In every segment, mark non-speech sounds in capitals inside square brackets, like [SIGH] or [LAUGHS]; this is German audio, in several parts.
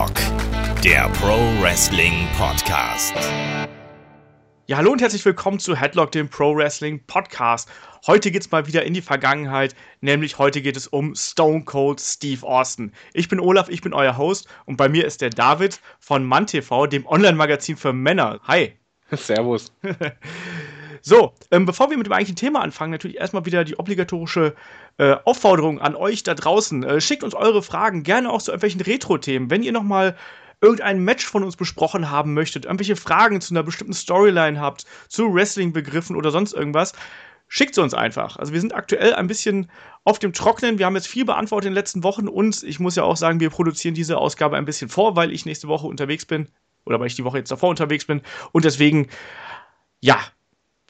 Headlock, der Pro Wrestling Podcast. Ja, hallo und herzlich willkommen zu Headlock, dem Pro Wrestling Podcast. Heute geht's mal wieder in die Vergangenheit, nämlich heute geht es um Stone Cold Steve Austin. Ich bin Olaf, ich bin euer Host und bei mir ist der David von MannTV, dem Online-Magazin für Männer. Hi. [LAUGHS] Servus. [LAUGHS] So, ähm, bevor wir mit dem eigentlichen Thema anfangen, natürlich erstmal wieder die obligatorische äh, Aufforderung an euch da draußen. Äh, schickt uns eure Fragen, gerne auch zu irgendwelchen Retro-Themen. Wenn ihr nochmal irgendein Match von uns besprochen haben möchtet, irgendwelche Fragen zu einer bestimmten Storyline habt, zu Wrestling-Begriffen oder sonst irgendwas, schickt sie uns einfach. Also wir sind aktuell ein bisschen auf dem Trocknen. Wir haben jetzt viel beantwortet in den letzten Wochen und ich muss ja auch sagen, wir produzieren diese Ausgabe ein bisschen vor, weil ich nächste Woche unterwegs bin oder weil ich die Woche jetzt davor unterwegs bin und deswegen, ja,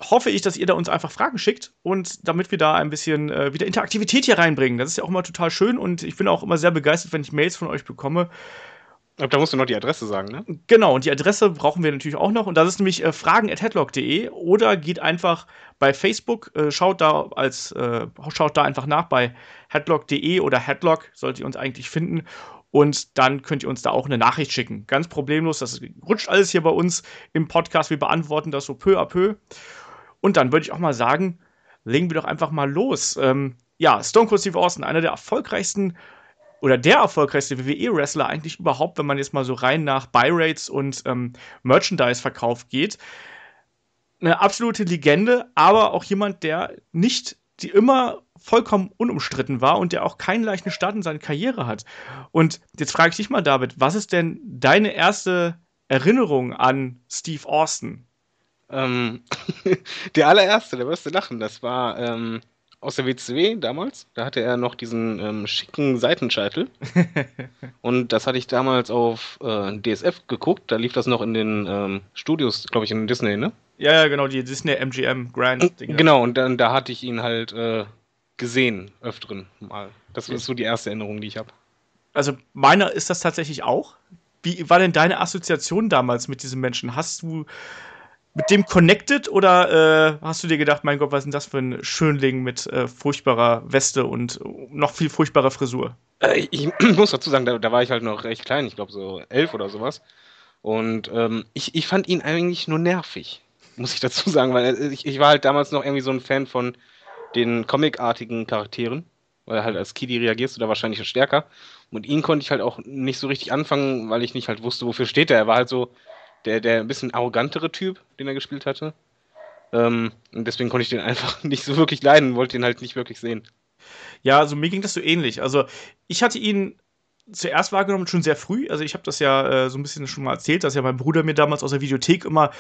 hoffe ich, dass ihr da uns einfach Fragen schickt und damit wir da ein bisschen äh, wieder Interaktivität hier reinbringen. Das ist ja auch immer total schön und ich bin auch immer sehr begeistert, wenn ich Mails von euch bekomme. Da musst du noch die Adresse sagen, ne? Genau, und die Adresse brauchen wir natürlich auch noch. Und das ist nämlich äh, fragen.headlock.de oder geht einfach bei Facebook, äh, schaut da als, äh, schaut da einfach nach bei headlock.de oder headlock, solltet ihr uns eigentlich finden. Und dann könnt ihr uns da auch eine Nachricht schicken. Ganz problemlos, das rutscht alles hier bei uns im Podcast. Wir beantworten das so peu à peu. Und dann würde ich auch mal sagen, legen wir doch einfach mal los. Ähm, ja, Stone Cold Steve Austin, einer der erfolgreichsten oder der erfolgreichste WWE-Wrestler eigentlich überhaupt, wenn man jetzt mal so rein nach Buy-Rates und ähm, Merchandise-Verkauf geht. Eine absolute Legende, aber auch jemand, der nicht die immer vollkommen unumstritten war und der auch keinen leichten Start in seine Karriere hat. Und jetzt frage ich dich mal, David, was ist denn deine erste Erinnerung an Steve Austin? Ähm, [LAUGHS] der allererste, der wirst du lachen, das war ähm, aus der WCW damals. Da hatte er noch diesen ähm, schicken Seitenscheitel. [LAUGHS] und das hatte ich damals auf äh, DSF geguckt. Da lief das noch in den ähm, Studios, glaube ich, in Disney, ne? Ja, ja, genau, die Disney MGM Grand. Dinge. Genau, und dann da hatte ich ihn halt äh, gesehen, öfteren mal. Das ist so die erste Erinnerung, die ich habe. Also, meiner ist das tatsächlich auch. Wie war denn deine Assoziation damals mit diesem Menschen? Hast du mit dem connected oder äh, hast du dir gedacht, mein Gott, was ist denn das für ein Schönling mit äh, furchtbarer Weste und noch viel furchtbarer Frisur? Äh, ich [CLEARS THROAT] muss dazu sagen, da, da, war ich halt noch recht klein, ich glaube so elf oder sowas. Und ähm, ich, ich fand ihn eigentlich nur nervig, muss ich dazu sagen, weil äh, ich, ich war halt damals noch irgendwie so ein Fan von den comicartigen Charakteren, weil halt als Kiddy reagierst du da wahrscheinlich stärker. Und ihn konnte ich halt auch nicht so richtig anfangen, weil ich nicht halt wusste, wofür steht er. Er war halt so, der, der ein bisschen arrogantere Typ, den er gespielt hatte. Ähm, und deswegen konnte ich den [LAUGHS] einfach nicht so wirklich leiden, wollte ihn halt nicht wirklich sehen. Ja, also mir ging das so ähnlich. Also ich hatte ihn zuerst wahrgenommen schon sehr früh. Also ich habe das ja äh, so ein bisschen schon mal erzählt, dass ja mein Bruder mir damals aus der Videothek immer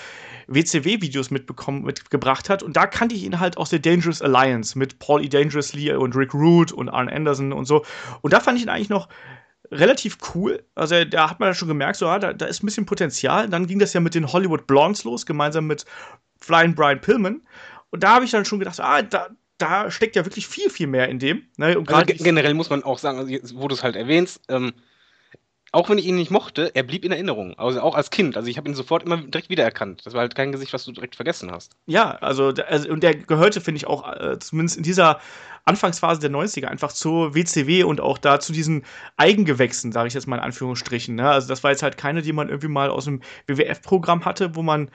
WCW-Videos mitbekommen, mitgebracht hat. Und da kannte ich ihn halt aus der Dangerous Alliance mit Paul E. Dangerously und Rick Root und Arn Anderson und so. Und da fand ich ihn eigentlich noch relativ cool. Also da hat man ja schon gemerkt, so, ja, da, da ist ein bisschen Potenzial. Dann ging das ja mit den Hollywood Blondes los, gemeinsam mit Flying Brian Pillman. Und da habe ich dann schon gedacht, ah, da, da steckt ja wirklich viel, viel mehr in dem. Ne? Also generell muss man auch sagen, also, wo du es halt erwähnst, ähm, auch wenn ich ihn nicht mochte, er blieb in Erinnerung. Also auch als Kind. Also ich habe ihn sofort immer direkt wiedererkannt. Das war halt kein Gesicht, was du direkt vergessen hast. Ja, also, also und der gehörte, finde ich, auch äh, zumindest in dieser Anfangsphase der 90er einfach zur WCW und auch da zu diesen Eigengewächsen, sage ich jetzt mal in Anführungsstrichen. Ne? Also das war jetzt halt keine, die man irgendwie mal aus dem WWF-Programm hatte, wo man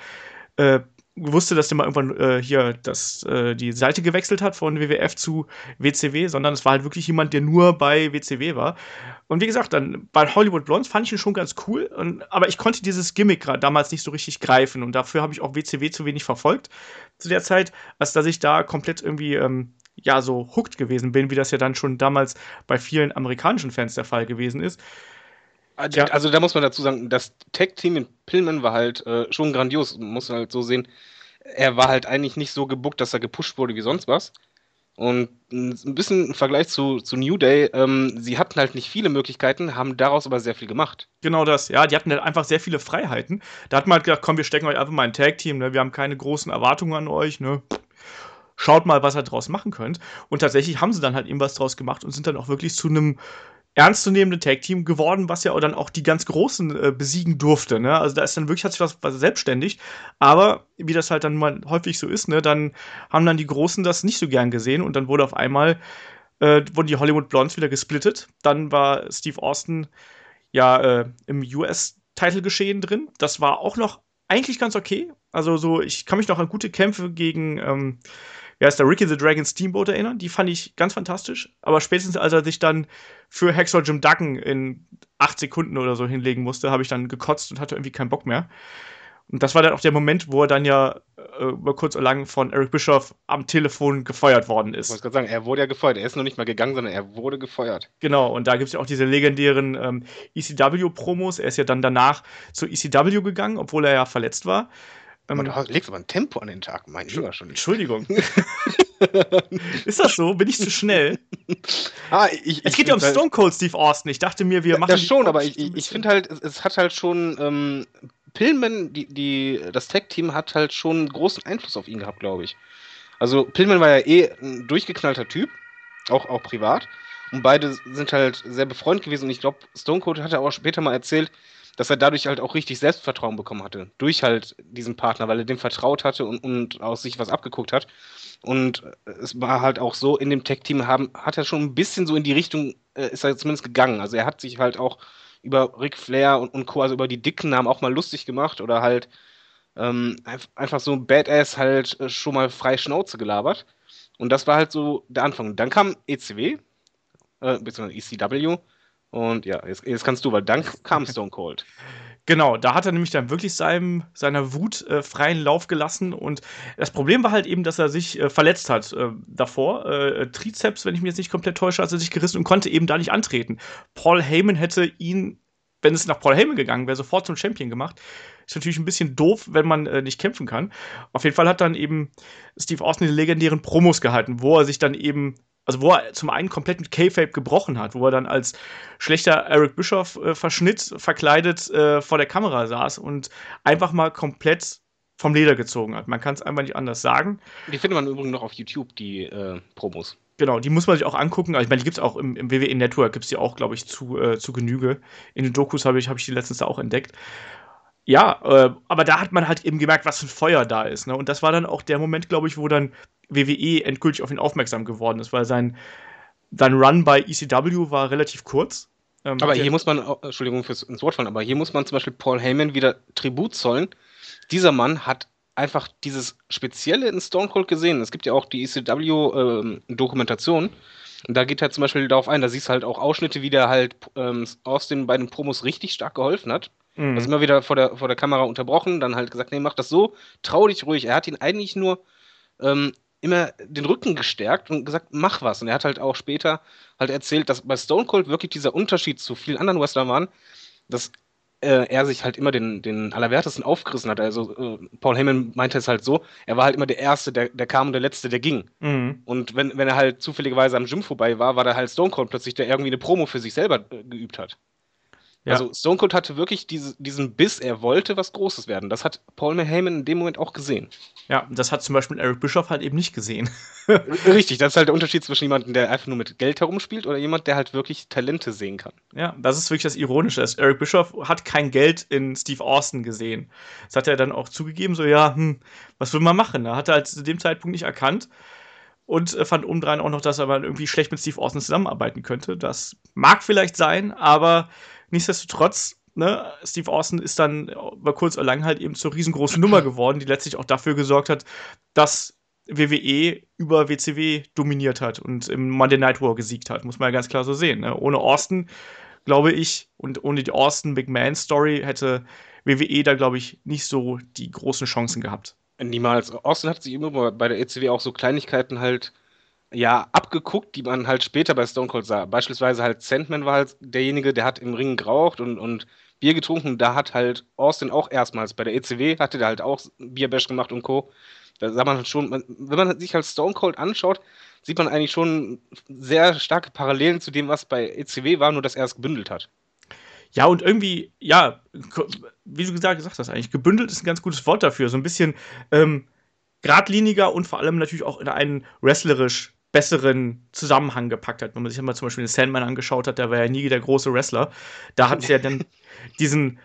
äh, wusste, dass der mal irgendwann äh, hier das, äh, die Seite gewechselt hat von WWF zu WCW, sondern es war halt wirklich jemand, der nur bei WCW war. Und wie gesagt, dann bei Hollywood Blondes fand ich ihn schon ganz cool, und, aber ich konnte dieses Gimmick damals nicht so richtig greifen und dafür habe ich auch WCW zu wenig verfolgt zu der Zeit, als dass ich da komplett irgendwie ähm, ja so hooked gewesen bin, wie das ja dann schon damals bei vielen amerikanischen Fans der Fall gewesen ist. Also, ja. also da muss man dazu sagen, das Tag-Team in Pillman war halt äh, schon grandios, muss man halt so sehen. Er war halt eigentlich nicht so gebuckt, dass er gepusht wurde wie sonst was. Und ein bisschen im Vergleich zu, zu New Day, ähm, sie hatten halt nicht viele Möglichkeiten, haben daraus aber sehr viel gemacht. Genau das, ja, die hatten halt einfach sehr viele Freiheiten. Da hat man halt gedacht, komm, wir stecken euch einfach mal ein Tag-Team, ne? wir haben keine großen Erwartungen an euch, ne? Schaut mal, was ihr draus machen könnt. Und tatsächlich haben sie dann halt eben was draus gemacht und sind dann auch wirklich zu einem ernstzunehmende Tag-Team geworden, was ja dann auch die ganz Großen äh, besiegen durfte. Ne? Also da ist dann wirklich, hat sich was, was selbstständig. Aber wie das halt dann mal häufig so ist, ne, dann haben dann die Großen das nicht so gern gesehen und dann wurde auf einmal, äh, wurden die Hollywood Blondes wieder gesplittet. Dann war Steve Austin ja äh, im US-Title-Geschehen drin. Das war auch noch eigentlich ganz okay. Also so, ich kann mich noch an gute Kämpfe gegen, ähm, wie heißt der, Ricky the Dragon Steamboat erinnern. Die fand ich ganz fantastisch. Aber spätestens als er sich dann für Hexor Jim Duggan in acht Sekunden oder so hinlegen musste, habe ich dann gekotzt und hatte irgendwie keinen Bock mehr. Und das war dann auch der Moment, wo er dann ja äh, über kurz oder lang von Eric Bischoff am Telefon gefeuert worden ist. Ich wollte gerade sagen, er wurde ja gefeuert. Er ist noch nicht mal gegangen, sondern er wurde gefeuert. Genau, und da gibt es ja auch diese legendären ähm, ECW-Promos. Er ist ja dann danach zu ECW gegangen, obwohl er ja verletzt war. Ähm, du legst aber ein Tempo an den Tag, mein Lieber schon. Entschuldigung. [LAUGHS] ist das so? Bin ich zu schnell? Ah, ich, es geht ja um halt Stone Cold Steve Austin. Ich dachte mir, wir machen. Das schon, aber ich, ich, ich finde halt, es, es, hat halt schon ähm, Pillman, die, die, das Tag-Team hat halt schon großen Einfluss auf ihn gehabt, glaube ich. Also Pillman war ja eh ein durchgeknallter Typ, auch, auch privat. Und beide sind halt sehr befreundet gewesen. Und ich glaube, Stone Cold hat ja auch später mal erzählt, dass er dadurch halt auch richtig Selbstvertrauen bekommen hatte. Durch halt diesen Partner, weil er dem vertraut hatte und, und aus sich was abgeguckt hat. Und es war halt auch so, in dem Tech-Team hat er schon ein bisschen so in die Richtung, äh, ist er zumindest gegangen. Also er hat sich halt auch über Ric Flair und, und Co., also über die dicken Namen auch mal lustig gemacht oder halt ähm, einfach so Badass halt äh, schon mal frei Schnauze gelabert. Und das war halt so der Anfang. Dann kam ECW, äh, beziehungsweise ECW. Und ja, jetzt, jetzt kannst du, weil dann [LAUGHS] kam Stone Cold. Genau, da hat er nämlich dann wirklich seinem, seiner Wut äh, freien Lauf gelassen. Und das Problem war halt eben, dass er sich äh, verletzt hat äh, davor. Äh, Trizeps, wenn ich mich jetzt nicht komplett täusche, hat er sich gerissen und konnte eben da nicht antreten. Paul Heyman hätte ihn, wenn es nach Paul Heyman gegangen wäre, sofort zum Champion gemacht. Ist natürlich ein bisschen doof, wenn man äh, nicht kämpfen kann. Auf jeden Fall hat dann eben Steve Austin die legendären Promos gehalten, wo er sich dann eben also wo er zum einen komplett mit K-Fape gebrochen hat, wo er dann als schlechter Eric Bischoff äh, verschnitt, verkleidet äh, vor der Kamera saß und einfach mal komplett vom Leder gezogen hat. Man kann es einfach nicht anders sagen. Die findet man übrigens noch auf YouTube, die äh, Promos. Genau, die muss man sich auch angucken. Also ich meine, die gibt es auch im, im WWE Network, gibt es die auch, glaube ich, zu, äh, zu Genüge. In den Dokus habe ich, hab ich die letztens auch entdeckt. Ja, äh, aber da hat man halt eben gemerkt, was für ein Feuer da ist. Ne? Und das war dann auch der Moment, glaube ich, wo dann WWE endgültig auf ihn aufmerksam geworden ist, weil sein, sein Run bei ECW war relativ kurz. Ähm, aber hier muss man, Entschuldigung fürs ins Wort fallen, aber hier muss man zum Beispiel Paul Heyman wieder Tribut zollen. Dieser Mann hat einfach dieses Spezielle in Stone Cold gesehen. Es gibt ja auch die ECW-Dokumentation. Ähm, und da geht er zum Beispiel darauf ein, da siehst du halt auch Ausschnitte, wie der halt ähm, Austin bei den Promos richtig stark geholfen hat. Mhm. Also immer wieder vor der, vor der Kamera unterbrochen, dann halt gesagt, nee, mach das so, trau dich ruhig. Er hat ihn eigentlich nur ähm, immer den Rücken gestärkt und gesagt, mach was. Und er hat halt auch später halt erzählt, dass bei Stone Cold wirklich dieser Unterschied zu vielen anderen Wrestlern waren, dass äh, er sich halt immer den, den Allerwertesten aufgerissen hat. Also äh, Paul Heyman meinte es halt so, er war halt immer der Erste, der, der kam und der Letzte, der ging. Mhm. Und wenn, wenn er halt zufälligerweise am Gym vorbei war, war da halt Stone Cold plötzlich, der irgendwie eine Promo für sich selber äh, geübt hat. Ja. Also Stone Cold hatte wirklich diese, diesen Biss, er wollte was Großes werden. Das hat Paul Heyman in dem Moment auch gesehen. Ja, das hat zum Beispiel Eric Bischoff halt eben nicht gesehen. Richtig, das ist halt der Unterschied zwischen jemandem, der einfach nur mit Geld herumspielt oder jemand, der halt wirklich Talente sehen kann. Ja, das ist wirklich das Ironische. Eric Bischoff hat kein Geld in Steve Austin gesehen. Das hat er dann auch zugegeben, so, ja, hm, was will man machen? Er hat er halt zu dem Zeitpunkt nicht erkannt und äh, fand obendrein auch noch, dass er mal irgendwie schlecht mit Steve Austin zusammenarbeiten könnte. Das mag vielleicht sein, aber Nichtsdestotrotz, ne, Steve Austin ist dann über kurz oder lang halt eben zur riesengroßen Nummer [CLEARS THROAT] geworden, die letztlich auch dafür gesorgt hat, dass WWE über WCW dominiert hat und im Monday Night War gesiegt hat, muss man ja ganz klar so sehen. Ne? Ohne Austin, glaube ich, und ohne die Austin McMahon Story hätte WWE da, glaube ich, nicht so die großen Chancen gehabt. Niemals. Austin hat sich immer bei der ECW auch so Kleinigkeiten halt ja, abgeguckt, die man halt später bei Stone Cold sah. Beispielsweise halt Sandman war halt derjenige, der hat im Ring geraucht und, und Bier getrunken. Da hat halt Austin auch erstmals bei der ECW, hatte der halt auch Bierbash gemacht und Co. Da sah man halt schon, wenn man sich halt Stone Cold anschaut, sieht man eigentlich schon sehr starke Parallelen zu dem, was bei ECW war, nur dass er es gebündelt hat. Ja, und irgendwie, ja, wie du gesagt, gesagt hast, eigentlich, gebündelt ist ein ganz gutes Wort dafür. So ein bisschen ähm, geradliniger und vor allem natürlich auch in einen wrestlerisch besseren Zusammenhang gepackt hat. Wenn man sich mal zum Beispiel den Sandman angeschaut hat, der war ja nie der große Wrestler. Da hat es ja dann [LAUGHS] diesen,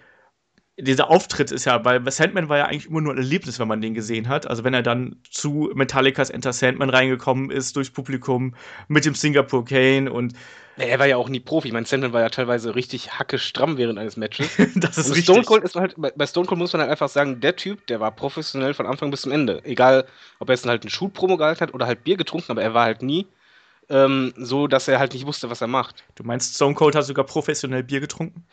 dieser Auftritt ist ja, weil Sandman war ja eigentlich immer nur ein Erlebnis, wenn man den gesehen hat. Also wenn er dann zu Metallicas Enter Sandman reingekommen ist, durchs Publikum mit dem Singapore Kane und er war ja auch nie Profi. Ich meine, Sandman war ja teilweise richtig hacke stramm während eines Matches. [LAUGHS] das ist Und richtig. Stone Cold ist halt, bei Stone Cold muss man halt einfach sagen, der Typ, der war professionell von Anfang bis zum Ende. Egal, ob er jetzt halt einen Shoot-Promo gehalten hat oder halt Bier getrunken, aber er war halt nie ähm, so, dass er halt nicht wusste, was er macht. Du meinst, Stone Cold hat sogar professionell Bier getrunken?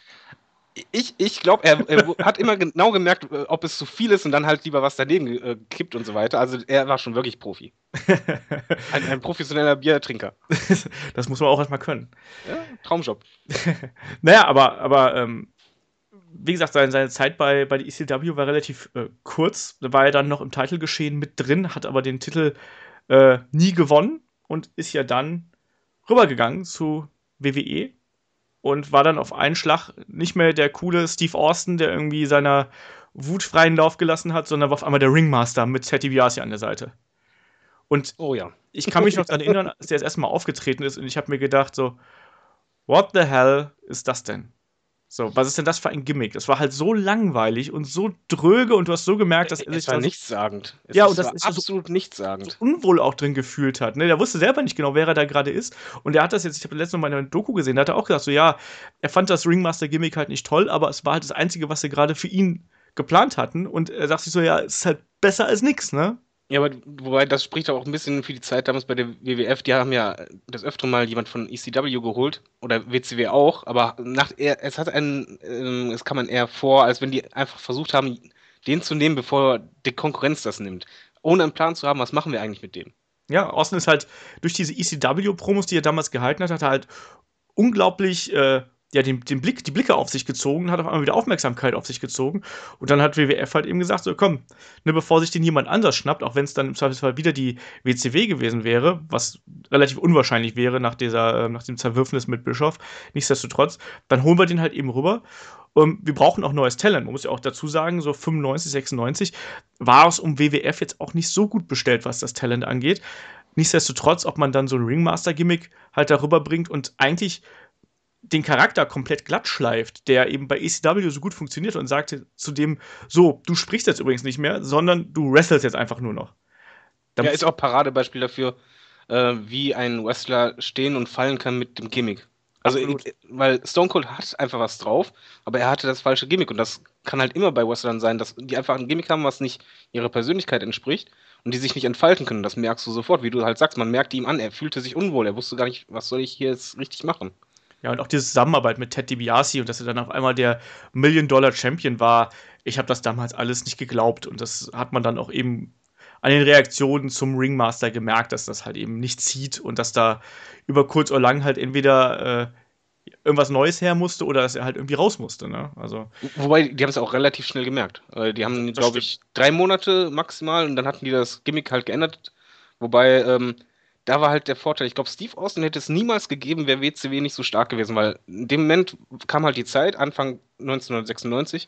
Ich, ich glaube, er, er hat immer genau gemerkt, äh, ob es zu viel ist und dann halt lieber was daneben äh, kippt und so weiter. Also er war schon wirklich Profi. [LAUGHS] Ein, ein professioneller Biertrinker. [LAUGHS] das muss man auch erstmal können. Ja, Traumjob. [LAUGHS] Naja, aber, aber ähm, wie gesagt, seine, seine Zeit bei, bei der ECW war relativ äh, kurz. Da war er dann noch im Titelgeschehen mit drin, hat aber den Titel äh, nie gewonnen und ist ja dann rübergegangen zu WWE und war dann auf einen Schlag nicht mehr der coole Steve Austin, der irgendwie seiner Wut freien Lauf gelassen hat, sondern war auf einmal der Ringmaster mit Teddy Biasi an der Seite. Und Oh ja. ich kann mich noch daran erinnern, als der das erste Mal aufgetreten ist und ich habe mir gedacht so, what the hell ist das denn? So, was ist denn das für ein Gimmick? Das war halt so langweilig und so dröge und du hast so gemerkt, dass er sich Es war da so nichtssagend. Es Ja, und das ist ja so- absolut nichtssagend. unwohl auch drin gefühlt hat. Ne? Der wusste selber nicht genau, wer er da gerade ist. Und er hat das jetzt, ich habe letztes Mal in einer Doku gesehen, da hat er auch gesagt, so ja, er fand das Ringmaster-Gimmick halt nicht toll, aber es war halt das Einzige, was sie gerade für ihn geplant hatten. Und er sagt sich so, ja, es ist halt besser als nix, ne? Ja, aber wobei das spricht auch ein bisschen für die Zeit damals bei der WWF. Die haben ja das öfter mal jemand von ECW geholt oder WCW auch, aber nach es hat einen, ähm, es kam einem eher vor, als wenn die einfach versucht haben, den zu nehmen, bevor die Konkurrenz das nimmt. Ohne einen Plan zu haben, was machen wir eigentlich mit dem. Ja, Austin ist halt durch diese ECW-Promos, die er damals gehalten hat, hat er halt unglaublich äh, ja, den, den Blick, die Blicke auf sich gezogen, hat auf einmal wieder Aufmerksamkeit auf sich gezogen. Und dann hat WWF halt eben gesagt: So, komm, ne, bevor sich den jemand anders schnappt, auch wenn es dann im Zweifelsfall wieder die WCW gewesen wäre, was relativ unwahrscheinlich wäre nach, dieser, äh, nach dem Zerwürfnis mit Bischof, nichtsdestotrotz, dann holen wir den halt eben rüber. Und wir brauchen auch neues Talent. Man muss ja auch dazu sagen, so 95, 96 war es um WWF jetzt auch nicht so gut bestellt, was das Talent angeht. Nichtsdestotrotz, ob man dann so ein Ringmaster-Gimmick halt darüber bringt und eigentlich den Charakter komplett glatt schleift, der eben bei ECW so gut funktioniert und sagte zu dem, so, du sprichst jetzt übrigens nicht mehr, sondern du wrestlest jetzt einfach nur noch. Da Ja, ist auch Paradebeispiel dafür, äh, wie ein Wrestler stehen und fallen kann mit dem Gimmick. Also, Absolut. ich, weil Stone Cold hat einfach was drauf, aber er hatte das falsche Gimmick und das kann halt immer bei Wrestlern sein, dass die einfach ein Gimmick haben, was nicht ihrer Persönlichkeit entspricht und die sich nicht entfalten können. Das merkst du sofort, wie du halt sagst, man merkte ihm an, er fühlte sich unwohl, er wusste gar nicht, was soll ich hier jetzt richtig machen. Ja, und auch diese Zusammenarbeit mit Ted DiBiase und dass er dann auf einmal der Million-Dollar-Champion war, ich habe das damals alles nicht geglaubt. Und das hat man dann auch eben an den Reaktionen zum Ringmaster gemerkt, dass das halt eben nicht zieht und dass da über kurz oder lang halt entweder äh, irgendwas Neues her musste oder dass er halt irgendwie raus musste. Ne? Also, Wobei, die haben es auch relativ schnell gemerkt. Äh, Die haben, glaube ich, drei Monate maximal und dann hatten die das Gimmick halt geändert. Wobei, ähm, da war halt der Vorteil, ich glaube, Steve Austin hätte es niemals gegeben, wäre WCW nicht so stark gewesen, weil in dem Moment kam halt die Zeit, Anfang 1996,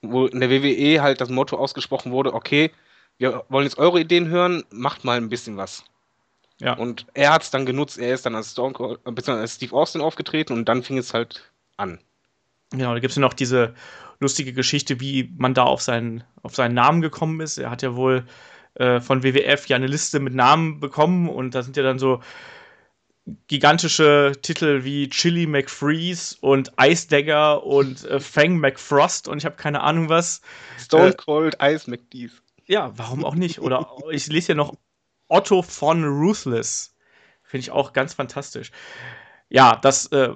wo in der WWE halt das Motto ausgesprochen wurde, okay, wir wollen jetzt eure Ideen hören, macht mal ein bisschen was. ja. Und er hat es dann genutzt, er ist dann als Stone Cold, beziehungsweise als Steve Austin aufgetreten und dann fing es halt an. Genau, da gibt es ja noch diese lustige Geschichte, wie man da auf seinen, auf seinen Namen gekommen ist. Er hat ja wohl äh, von WWF ja eine Liste mit Namen bekommen und da sind ja dann so gigantische Titel wie Chili McFreeze und Ice Dagger und äh, Fang McFrost und ich habe keine Ahnung was. Stone Äh, Cold Ice McDees. Ja, warum auch nicht? Oder [LAUGHS] ich lese hier noch Otto von Ruthless. Finde ich auch ganz fantastisch. Ja, das äh,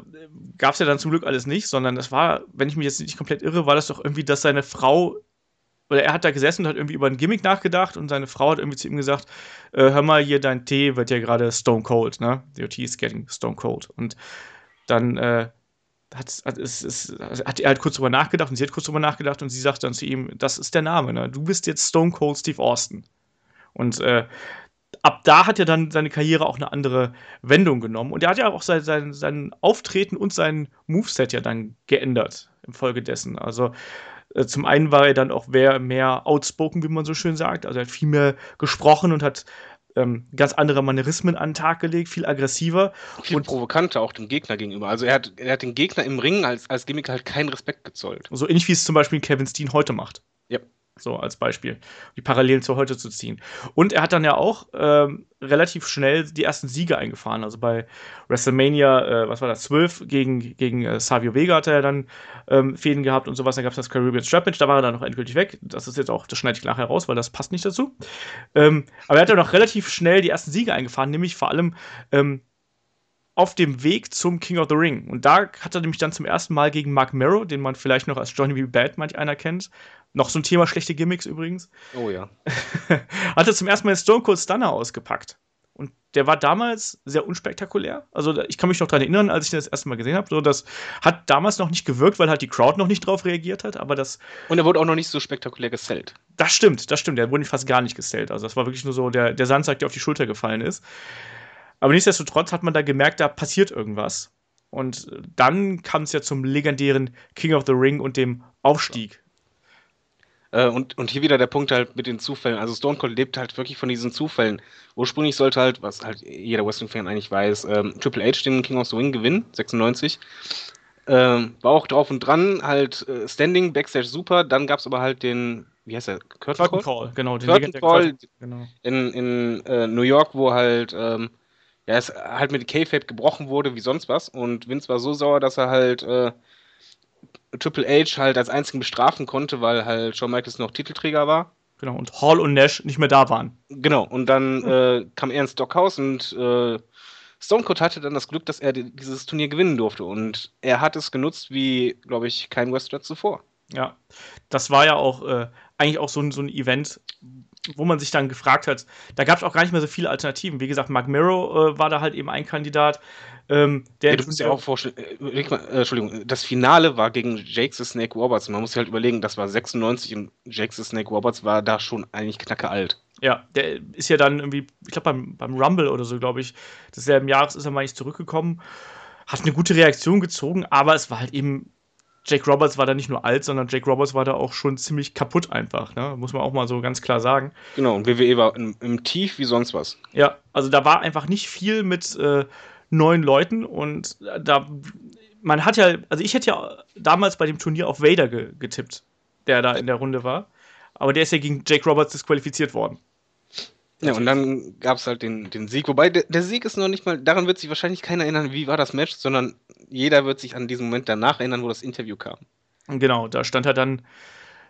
gab es ja dann zum Glück alles nicht, sondern das war, wenn ich mich jetzt nicht komplett irre, war das doch irgendwie, dass seine Frau, oder er hat da gesessen und hat irgendwie über ein Gimmick nachgedacht und seine Frau hat irgendwie zu ihm gesagt, äh, hör mal hier, dein Tee wird ja gerade Stone Cold, ne? Your tea is getting Stone Cold. Und dann äh, hat, hat, es, es, hat er halt kurz drüber nachgedacht und sie hat kurz drüber nachgedacht und sie sagt dann zu ihm, das ist der Name, ne? Du bist jetzt Stone Cold Steve Austin. Und äh, ab da hat er dann seine Karriere auch eine andere Wendung genommen. Und er hat ja auch sein, sein, sein Auftreten und sein Moveset ja dann geändert infolgedessen. Also zum einen war er dann auch mehr, mehr outspoken, wie man so schön sagt. Also er hat viel mehr gesprochen und hat ähm, ganz andere Manierismen an den Tag gelegt, viel aggressiver. Viel und provokanter auch dem Gegner gegenüber. Also er hat, er hat den Gegner im Ring als, als Gimmick halt keinen Respekt gezollt. So ähnlich wie es zum Beispiel Kevin Steen heute macht. Ja. So als Beispiel, die Parallelen zu heute zu ziehen. Und er hat dann ja auch ähm, relativ schnell die ersten Siege eingefahren. Also bei WrestleMania, äh, was war das, 12 gegen, gegen äh, Savio Vega hat er dann ähm, Fäden gehabt und sowas. Dann gab es das Caribbean Strap Match, da war er dann noch endgültig weg. Das ist jetzt auch, das schneide ich nachher raus, weil das passt nicht dazu. Ähm, aber er hat dann noch relativ schnell die ersten Siege eingefahren, nämlich vor allem ähm, auf dem Weg zum King of the Ring. Und da hat er nämlich dann zum ersten Mal gegen Mark Merrow, den man vielleicht noch als Johnny B. Bad manch einer kennt, noch so ein Thema schlechte Gimmicks übrigens. Oh ja. [LAUGHS] hat er zum ersten Mal Stone Cold Stunner ausgepackt. Und der war damals sehr unspektakulär. Also ich kann mich noch daran erinnern, als ich das erste Mal gesehen habe. So, das hat damals noch nicht gewirkt, weil halt die Crowd noch nicht drauf reagiert hat. Aber das. Und er wurde auch noch nicht so spektakulär gesellt. Das stimmt, das stimmt. Der wurde fast gar nicht gesellt. Also das war wirklich nur so der, der Sandsack, der auf die Schulter gefallen ist. Aber nichtsdestotrotz hat man da gemerkt, da passiert irgendwas. Und dann kam es ja zum legendären King of the Ring und dem Aufstieg. Äh, und, und hier wieder der Punkt halt mit den Zufällen. Also Stone Cold lebt halt wirklich von diesen Zufällen. Ursprünglich sollte halt, was halt jeder Wrestling-Fan eigentlich weiß, ähm, Triple H den King of the Ring gewinnen, 96. Ähm, war auch drauf und dran, halt äh, Standing, Backstage super. Dann gab es aber halt den, wie heißt der? Curtain, Curtain Call? Call? genau. Den Curtain Call Curtain, genau. in, in äh, New York, wo halt ähm, ja, es halt mit K-Fate gebrochen wurde wie sonst was. Und Vince war so sauer, dass er halt äh, Triple H halt als einzigen bestrafen konnte, weil halt Shawn Michaels noch Titelträger war. Genau, und Hall und Nash nicht mehr da waren. Genau, und dann äh, kam er ins Stockhaus und äh, Stone Cold hatte dann das Glück, dass er dieses Turnier gewinnen durfte. Und er hat es genutzt wie, glaube ich, kein Wrestler zuvor. Ja, das war ja auch äh, eigentlich auch so ein, so ein Event, wo man sich dann gefragt hat, da gab es auch gar nicht mehr so viele Alternativen. Wie gesagt, Mark Miro äh, war da halt eben ein Kandidat. Ähm, der ja, du musst ja auch vorstellen, äh, äh, Entschuldigung, das Finale war gegen Jake the Snake Roberts. Man muss sich halt überlegen, das war 96 und Jake the Snake Roberts war da schon eigentlich knacke alt. Ja, der ist ja dann irgendwie, ich glaube beim, beim Rumble oder so, glaube ich, desselben Jahres ist er mal nicht zurückgekommen, hat eine gute Reaktion gezogen, aber es war halt eben Jake Roberts war da nicht nur alt, sondern Jake Roberts war da auch schon ziemlich kaputt einfach, ne? muss man auch mal so ganz klar sagen. Genau, und WWE war im, im Tief wie sonst was. Ja, also da war einfach nicht viel mit äh, neuen Leuten und da, man hat ja, also ich hätte ja damals bei dem Turnier auf Vader ge getippt, der da in der Runde war, aber der ist ja gegen Jake Roberts disqualifiziert worden. Ja, und dann gab es halt den, den Sieg. Wobei der, der, Sieg ist noch nicht mal, daran wird sich wahrscheinlich keiner erinnern, wie war das Match, sondern jeder wird sich an diesen Moment danach erinnern, wo das Interview kam. Genau, da stand halt dann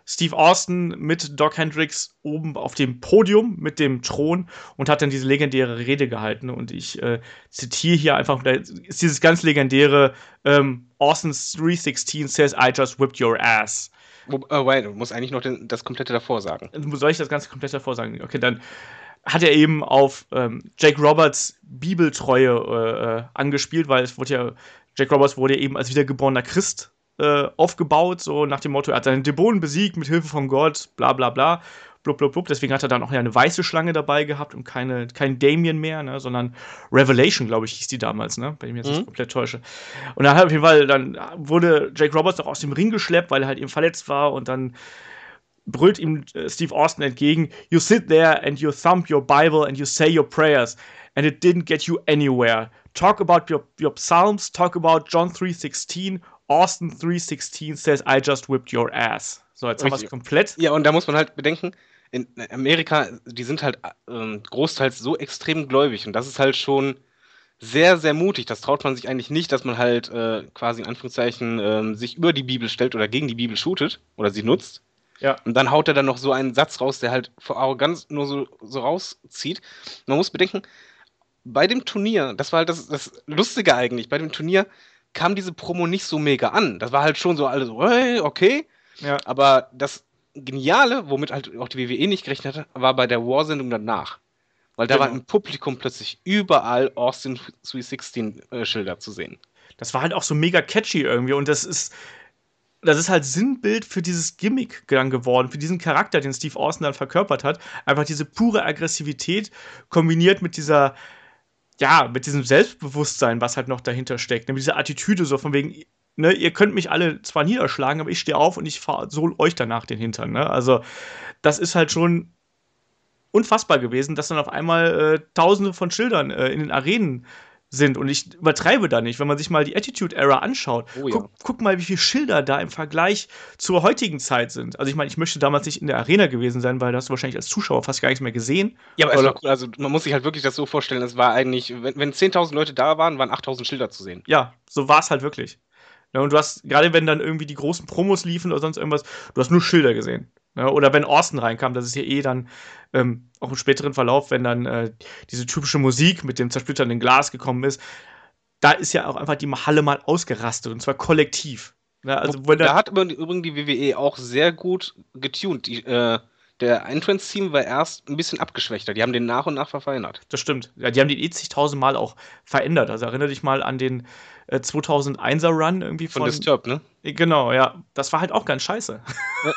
Steve Austin mit Doc Hendricks oben auf dem Podium mit dem Thron und hat dann diese legendäre Rede gehalten. Und ich äh, zitiere hier einfach, da ist dieses ganz legendäre ähm, Austin's 316 says, I just whipped your ass. Wo, oh, wait, du musst eigentlich noch den, das komplette davor sagen. Soll ich das ganze komplett davor sagen? Okay, dann hat er eben auf ähm, Jake Roberts Bibeltreue äh, äh, angespielt, weil es wurde ja, Jake Roberts wurde ja eben als wiedergeborener Christ äh, aufgebaut, so nach dem Motto, er hat seinen Dämonen besiegt mit Hilfe von Gott, bla bla bla. Blub, blub, blub. Deswegen hat er dann auch eine weiße Schlange dabei gehabt und keine, kein Damien mehr, ne, sondern Revelation, glaube ich, hieß die damals, ne, wenn ich mich jetzt mhm. komplett täusche. Und dann hat auf jeden Fall, dann wurde Jake Roberts auch aus dem Ring geschleppt, weil er halt eben verletzt war und dann brüllt ihm äh, Steve Austin entgegen, You sit there and you thump your Bible and you say your prayers and it didn't get you anywhere. Talk about your, your psalms, talk about John 3.16, Austin 3.16 says I just whipped your ass. So, jetzt haben wir es komplett. Ja, und da muss man halt bedenken, in Amerika, die sind halt ähm, großteils so extrem gläubig und das ist halt schon sehr, sehr mutig. Das traut man sich eigentlich nicht, dass man halt äh, quasi in Anführungszeichen äh, sich über die Bibel stellt oder gegen die Bibel shootet oder sie nutzt. Ja. Und dann haut er dann noch so einen Satz raus, der halt vor Arroganz nur so, so rauszieht. Man muss bedenken, bei dem Turnier, das war halt das, das Lustige eigentlich, bei dem Turnier kam diese Promo nicht so mega an. Das war halt schon so alles so, hey, okay. Ja. Aber das Geniale, womit halt auch die WWE nicht gerechnet hat, war bei der War-Sendung danach. Weil da genau. war im Publikum plötzlich überall Austin 316 äh, Schilder zu sehen. Das war halt auch so mega catchy irgendwie und das ist, das ist halt Sinnbild für dieses Gimmick dann geworden, für diesen Charakter, den Steve Austin dann verkörpert hat. Einfach diese pure Aggressivität kombiniert mit dieser, ja, mit diesem Selbstbewusstsein, was halt noch dahinter steckt. Mit dieser Attitüde so von wegen, ne, ihr könnt mich alle zwar niederschlagen, aber ich stehe auf und ich fahre so euch danach den Hintern. Ne? Also, das ist halt schon unfassbar gewesen, dass dann auf einmal äh, tausende von Schildern äh, in den Arenen sind. Und ich übertreibe da nicht, wenn man sich mal die Attitude Era anschaut. Oh, ja. guck, guck, mal, wie viele Schilder da im Vergleich zur heutigen Zeit sind. Also ich meine, ich möchte damals nicht in der Arena gewesen sein, weil da hast du wahrscheinlich als Zuschauer fast gar nichts mehr gesehen. Ja, aber es war cool. Also man muss sich halt wirklich das so vorstellen, es war eigentlich, wenn, wenn 10.000 Leute da waren, waren 8.000 Schilder zu sehen. Ja, so war es halt wirklich. Ja, und du hast, gerade wenn dann irgendwie die großen Promos liefen oder sonst irgendwas, du hast nur Schilder gesehen. Ja, oder wenn Austin reinkam, das ist ja eh dann ähm, auch im späteren Verlauf, wenn dann äh, diese typische Musik mit dem zersplitternden Glas gekommen ist, da ist ja auch einfach die Halle mal ausgerastet und zwar kollektiv. Ja, also, da, da hat übrigens die WWE auch sehr gut getuned. Die, äh, der Entrance-Team war erst ein bisschen abgeschwächter. Die haben den nach und nach verfeinert. Das stimmt. Ja, die haben den eh zigtausend Mal auch verändert. Also erinnere dich mal an den äh, 2001er Run irgendwie von, von Disturbed, ne? Genau, ja. Das war halt auch ganz scheiße.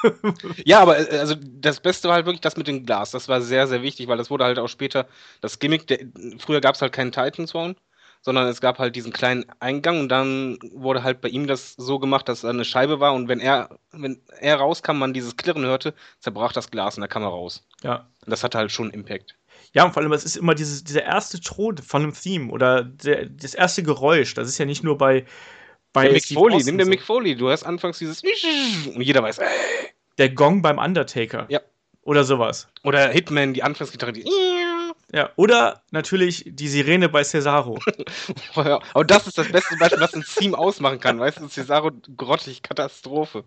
[LAUGHS] ja, aber äh, also das Beste war halt wirklich das mit dem Glas. Das war sehr, sehr wichtig, weil das wurde halt auch später das Gimmick. Der, früher gab es halt keinen Titan Zone sondern es gab halt diesen kleinen Eingang und dann wurde halt bei ihm das so gemacht, dass da eine Scheibe war und wenn er, wenn er rauskam, man dieses Klirren hörte, zerbrach das Glas und da kam er raus. Ja. Und das hatte halt schon Impact. Ja, und vor allem, es ist immer dieses, dieser erste Ton von einem Theme oder der, das erste Geräusch. Das ist ja nicht nur bei. bei der Mick Foley, nimm den Mick Foley. Du hast anfangs dieses. [LAUGHS] Und jeder weiß. [LAUGHS] Der Gong beim Undertaker. Ja. Oder sowas. Oder Hitman, die Anfangsgitarre, die. [LAUGHS] Ja, oder natürlich die Sirene bei Cesaro. Aber das ist das beste Beispiel, was ein Team ausmachen kann. Weißt du, Cesaro grottig, Katastrophe.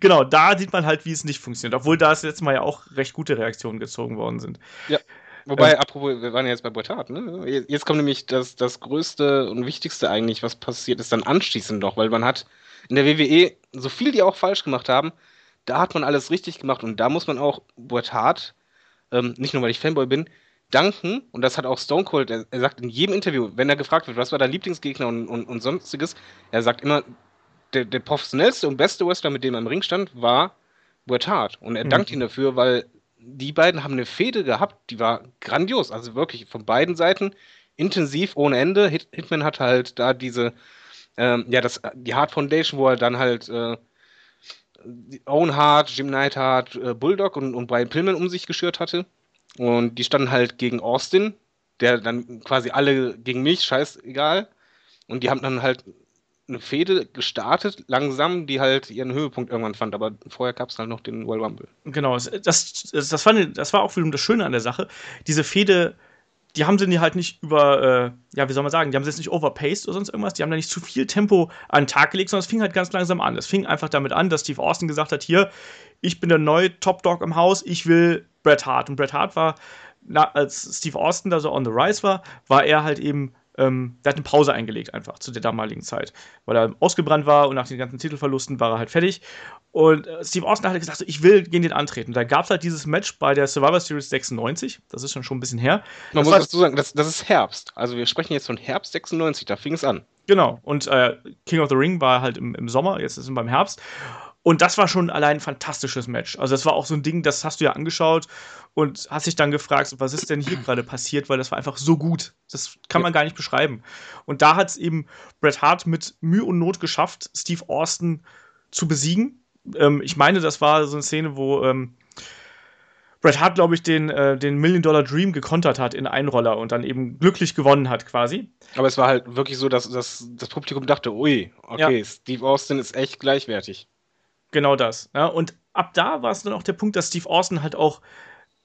Genau, da sieht man halt, wie es nicht funktioniert. Obwohl da das letzte Mal ja auch recht gute Reaktionen gezogen worden sind. Ja. Wobei, ähm, apropos, wir waren ja jetzt bei Bret Hart, ne? Jetzt kommt nämlich das, das Größte und Wichtigste eigentlich, was passiert ist, dann anschließend noch, weil man hat in der WWE, so viel die auch falsch gemacht haben, da hat man alles richtig gemacht und da muss man auch Bret Hart, ähm, nicht nur weil ich Fanboy bin, danken, und das hat auch Stone Cold, er, er, sagt in jedem Interview, wenn er gefragt wird, was war dein Lieblingsgegner und, und, und sonstiges, er sagt immer, der, der, professionellste und beste Wrestler, mit dem er im Ring stand, war Bret Hart. Und er mhm. dankt ihm dafür, weil die beiden haben eine Fehde gehabt, die war grandios. Also wirklich von beiden Seiten intensiv, ohne Ende. Hit Hitman hat halt da diese, ähm, ja, das, die Hart Foundation, wo er dann halt äh, Owen Hart, Jim Neidhart, äh, Bulldog und, und Brian Pillman um sich geschürt hatte. Und die standen halt gegen Austin, der dann quasi alle gegen mich, scheißegal. Und die haben dann halt eine Fehde gestartet, langsam, die halt ihren Höhepunkt irgendwann fand. Aber vorher gab es halt noch den World Rumble. Genau, das, das, das, fand, das war auch wiederum das Schöne an der Sache. Diese Fehde die haben sie halt nicht über, äh, ja, wie soll man sagen, die haben sie jetzt nicht overpaced oder sonst irgendwas, die haben da nicht zu viel Tempo an den Tag gelegt, sondern es fing halt ganz langsam an. Es fing einfach damit an, dass Steve Austin gesagt hat, hier, ich bin der neue Top Dog im Haus, ich will Bret Hart. Und Bret Hart war, na, als Steve Austin da so on the rise war, war er halt eben ähm, der hat eine Pause eingelegt einfach zu der damaligen Zeit, weil er ausgebrannt war und nach den ganzen Titelverlusten war er halt fertig. Und äh, Steve Austin hat gesagt, so, ich will gegen den antreten. Da gab es halt dieses Match bei der Survivor Series 96, das ist schon, schon ein bisschen her. Man das muss dazu sagen, das, das ist Herbst. Also wir sprechen jetzt von Herbst 96, da fing es an. Genau, und äh, King of the Ring war halt im, im Sommer, jetzt ist es beim Herbst. Und das war schon allein ein fantastisches Match. Also, das war auch so ein Ding, das hast du ja angeschaut und hast dich dann gefragt, was ist denn hier gerade passiert, weil das war einfach so gut. Das kann man gar nicht beschreiben. Und da hat es eben Bret Hart mit Mühe und Not geschafft, Steve Austin zu besiegen. Ähm, ich meine, das war so eine Szene, wo ähm, Bret Hart, glaube ich, den, äh, den Million Dollar Dream gekontert hat in Einroller und dann eben glücklich gewonnen hat, quasi. Aber es war halt wirklich so, dass, dass das Publikum dachte, ui, okay, ja. Steve Austin ist echt gleichwertig. Genau das. Ja? Und ab da war es dann auch der Punkt, dass Steve Austin halt auch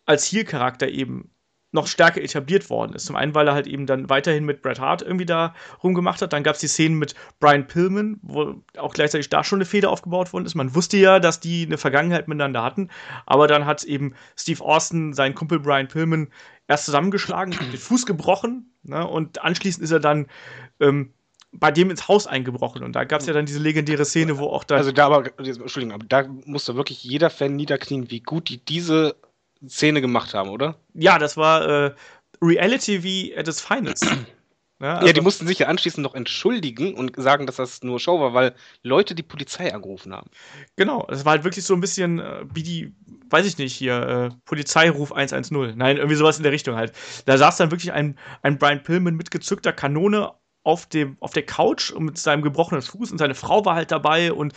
als Heel-Charakter eben noch stärker etabliert worden ist. Zum einen, weil er halt eben dann weiterhin mit Bret Hart irgendwie da rumgemacht hat. Dann gab es die Szenen mit Brian Pillman, wo auch gleichzeitig da schon eine Feder aufgebaut worden ist. Man wusste ja, dass die eine Vergangenheit miteinander hatten. Aber dann hat eben Steve Austin seinen Kumpel Brian Pillman erst zusammengeschlagen, den Fuß gebrochen. Ne? Und anschließend ist er dann ähm, bei dem ins Haus eingebrochen. Und da gab es ja dann diese legendäre Szene, wo auch da. Also da aber, Entschuldigung, aber da musste wirklich jeder Fan niederknien, wie gut die diese Szene gemacht haben, oder? Ja, das war äh, Reality wie at its finest. [CLEARS THROAT] Ja, also ja, die mussten sich ja anschließend noch entschuldigen und sagen, dass das nur Show war, weil Leute die Polizei angerufen haben. Genau, es war halt wirklich so ein bisschen äh, wie die, weiß ich nicht, hier, äh, Polizeiruf 110. Nein, irgendwie sowas in der Richtung halt. Da saß dann wirklich ein, ein Brian Pillman mit gezückter Kanone auf, dem, auf der Couch und mit seinem gebrochenen Fuß und seine Frau war halt dabei und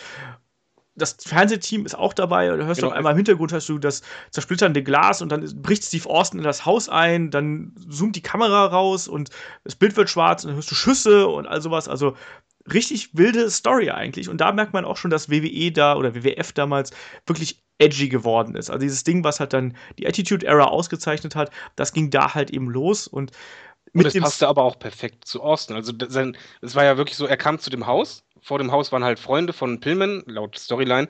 das Fernsehteam ist auch dabei. Du hörst Genau. auf einmal im Hintergrund hast du das zersplitternde Glas und dann bricht Steve Austin in das Haus ein, dann zoomt die Kamera raus und das Bild wird schwarz und dann hörst du Schüsse und all sowas. Also richtig wilde Story eigentlich. Und da merkt man auch schon, dass WWE da oder WWF damals wirklich edgy geworden ist. Also dieses Ding, was halt dann die Attitude Era ausgezeichnet hat, das ging da halt eben los und Und es passte aber auch perfekt zu Austin. Also sein, es war ja wirklich so, er kam zu dem Haus. Vor dem Haus waren halt Freunde von Pillman, laut Storyline.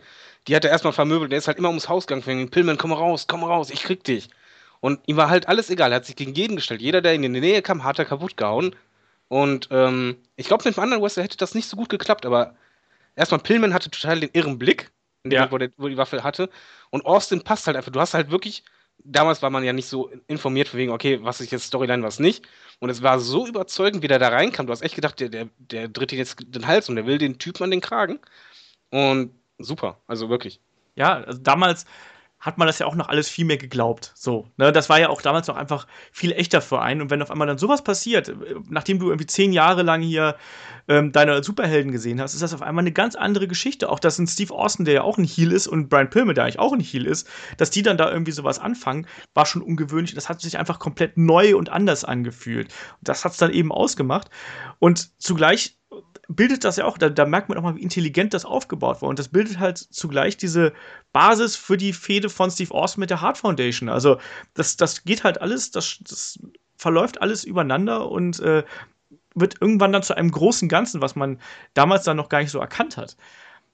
Die hat er erstmal vermöbelt. Der ist halt immer ums Haus gegangen. Pillman, komm raus, komm raus, ich krieg dich. Und ihm war halt alles egal. Er hat sich gegen jeden gestellt. Jeder, der in die Nähe kam, hat er kaputt gehauen. Und ähm, ich glaube, mit dem anderen Wrestler hätte das nicht so gut geklappt. Aber erstmal, Pillman hatte total den irren Blick, in dem Ja. Moment, wo, der, wo die Waffe hatte. Und Austin passt halt einfach. Du hast halt wirklich. Damals war man ja nicht so informiert, von wegen, okay, was ist jetzt Storyline, was nicht. Und es war so überzeugend, wie der da reinkam. Du hast echt gedacht, der, der, der ihn jetzt den Hals und der will den Typen an den Kragen. Und super, also wirklich. Ja, also damals hat man das ja auch noch alles viel mehr geglaubt. So, ne, das war ja auch damals noch einfach viel echter für einen. Und wenn auf einmal dann sowas passiert, äh, nachdem du irgendwie zehn Jahre lang hier ähm, deine Superhelden gesehen hast, ist das auf einmal eine ganz andere Geschichte. Auch dass ein Steve Austin, der ja auch ein Heel ist, und Brian Pillman, der eigentlich auch ein Heel ist, dass die dann da irgendwie sowas anfangen, war schon ungewöhnlich. Das hat sich einfach komplett neu und anders angefühlt. Und das hat es dann eben ausgemacht. Und zugleich bildet das ja auch, da, da merkt man auch mal, wie intelligent das aufgebaut war. Und das bildet halt zugleich diese Basis für die Fehde von Steve Austin mit der Hart Foundation. Also das, das geht halt alles, das, das verläuft alles übereinander und äh, wird irgendwann dann zu einem großen Ganzen, was man damals dann noch gar nicht so erkannt hat.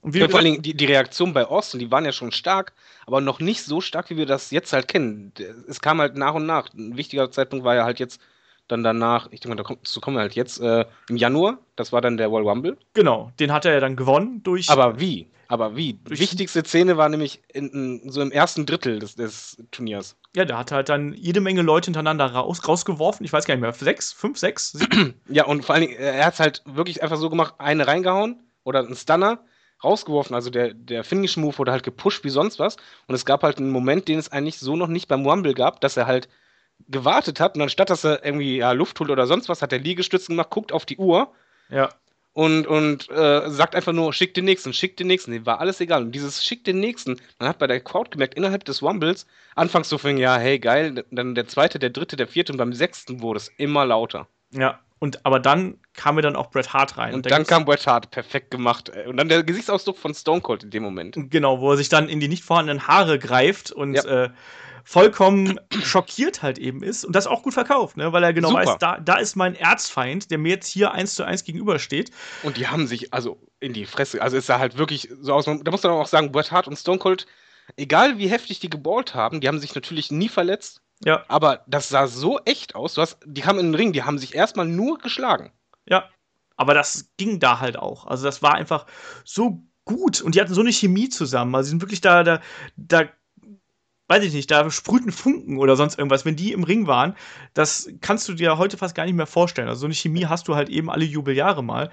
Und Ja, vor allen Dingen die, die Reaktionen bei Austin, die waren ja schon stark, aber noch nicht so stark, wie wir das jetzt halt kennen. Es kam halt nach und nach. Ein wichtiger Zeitpunkt war ja halt jetzt dann danach, ich denke mal, da dazu kommen wir halt jetzt, äh, im Januar, das war dann der World Rumble. genau, den hat er ja dann gewonnen durch. Aber wie? Aber wie? Durch- Wichtigste Szene war nämlich in, in, so im ersten Drittel des, des Turniers. ja, der hat halt dann jede Menge Leute hintereinander raus, rausgeworfen. Ich weiß gar nicht mehr, sechs, fünf, sechs, sieben. [CLEARS THROAT] Ja, und vor allen Dingen, er hat es halt wirklich einfach so gemacht, eine reingehauen oder einen Stunner rausgeworfen. Also der, der Finish-Move wurde halt gepusht wie sonst was. Und es gab halt einen Moment, den es eigentlich so noch nicht beim Rumble gab, dass er halt gewartet hat und anstatt, dass er irgendwie ja, Luft holt oder sonst was, hat er Liegestützen gemacht, guckt auf die Uhr ja. und, und äh, sagt einfach nur, schick den nächsten, schick den nächsten. Dem war alles egal. Und dieses schick den nächsten, man hat bei der Crowd gemerkt, innerhalb des Rumbles, anfangs so fing, ja, hey, geil, dann der zweite, der dritte, der vierte und beim sechsten wurde es immer lauter. Ja. Und aber dann kam mir dann auch Bret Hart rein. Und Da dann kam Bret Hart, perfekt gemacht. ey. Und dann der Gesichtsausdruck von Stone Cold in dem Moment. Genau, wo er sich dann in die nicht vorhandenen Haare greift und Ja. äh, vollkommen schockiert halt eben ist und das auch gut verkauft, ne? weil er genau Super. weiß, da, da ist mein Erzfeind, der mir jetzt hier eins zu eins gegenübersteht. Und die haben sich also in die Fresse, also es sah halt wirklich so aus. Da muss man auch sagen, Bret Hart und Stone Cold, egal wie heftig die geballt haben, die haben sich natürlich nie verletzt. Ja, Aber das sah so echt aus. Du hast, die kamen in den Ring, die haben sich erstmal nur geschlagen. ja. Aber das ging da halt auch. Also das war einfach so gut und die hatten so eine Chemie zusammen. Also sie sind wirklich da, da, da, weiß ich nicht, da sprühten Funken oder sonst irgendwas. Wenn die im Ring waren, das kannst du dir heute fast gar nicht mehr vorstellen. Also so eine Chemie hast du halt eben alle Jubeljahre mal.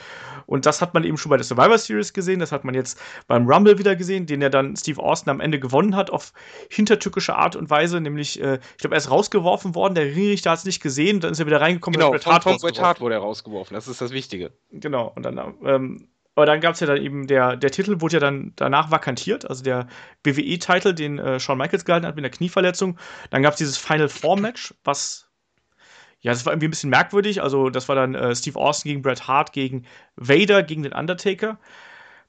Und das hat man eben schon bei der Survivor Series gesehen, das hat man jetzt beim Rumble wieder gesehen, den ja dann Steve Austin am Ende gewonnen hat auf hintertückische Art und Weise, nämlich, äh, ich glaube, er ist rausgeworfen worden, der Ringrichter hat es nicht gesehen, dann ist er wieder reingekommen Genau, und Bret rausgeworfen. Hart wurde er rausgeworfen. Das ist das Wichtige. Genau, und dann, ähm, aber dann gab es ja dann eben, der, der Titel wurde ja dann danach vakantiert, also der WWE-Titel, den äh, Shawn Michaels gehalten hat mit einer Knieverletzung. Dann gab es dieses Final Four-Match, was, ja, das war irgendwie ein bisschen merkwürdig. Also, das war dann äh, Steve Austin gegen Bret Hart, gegen Vader, gegen den Undertaker.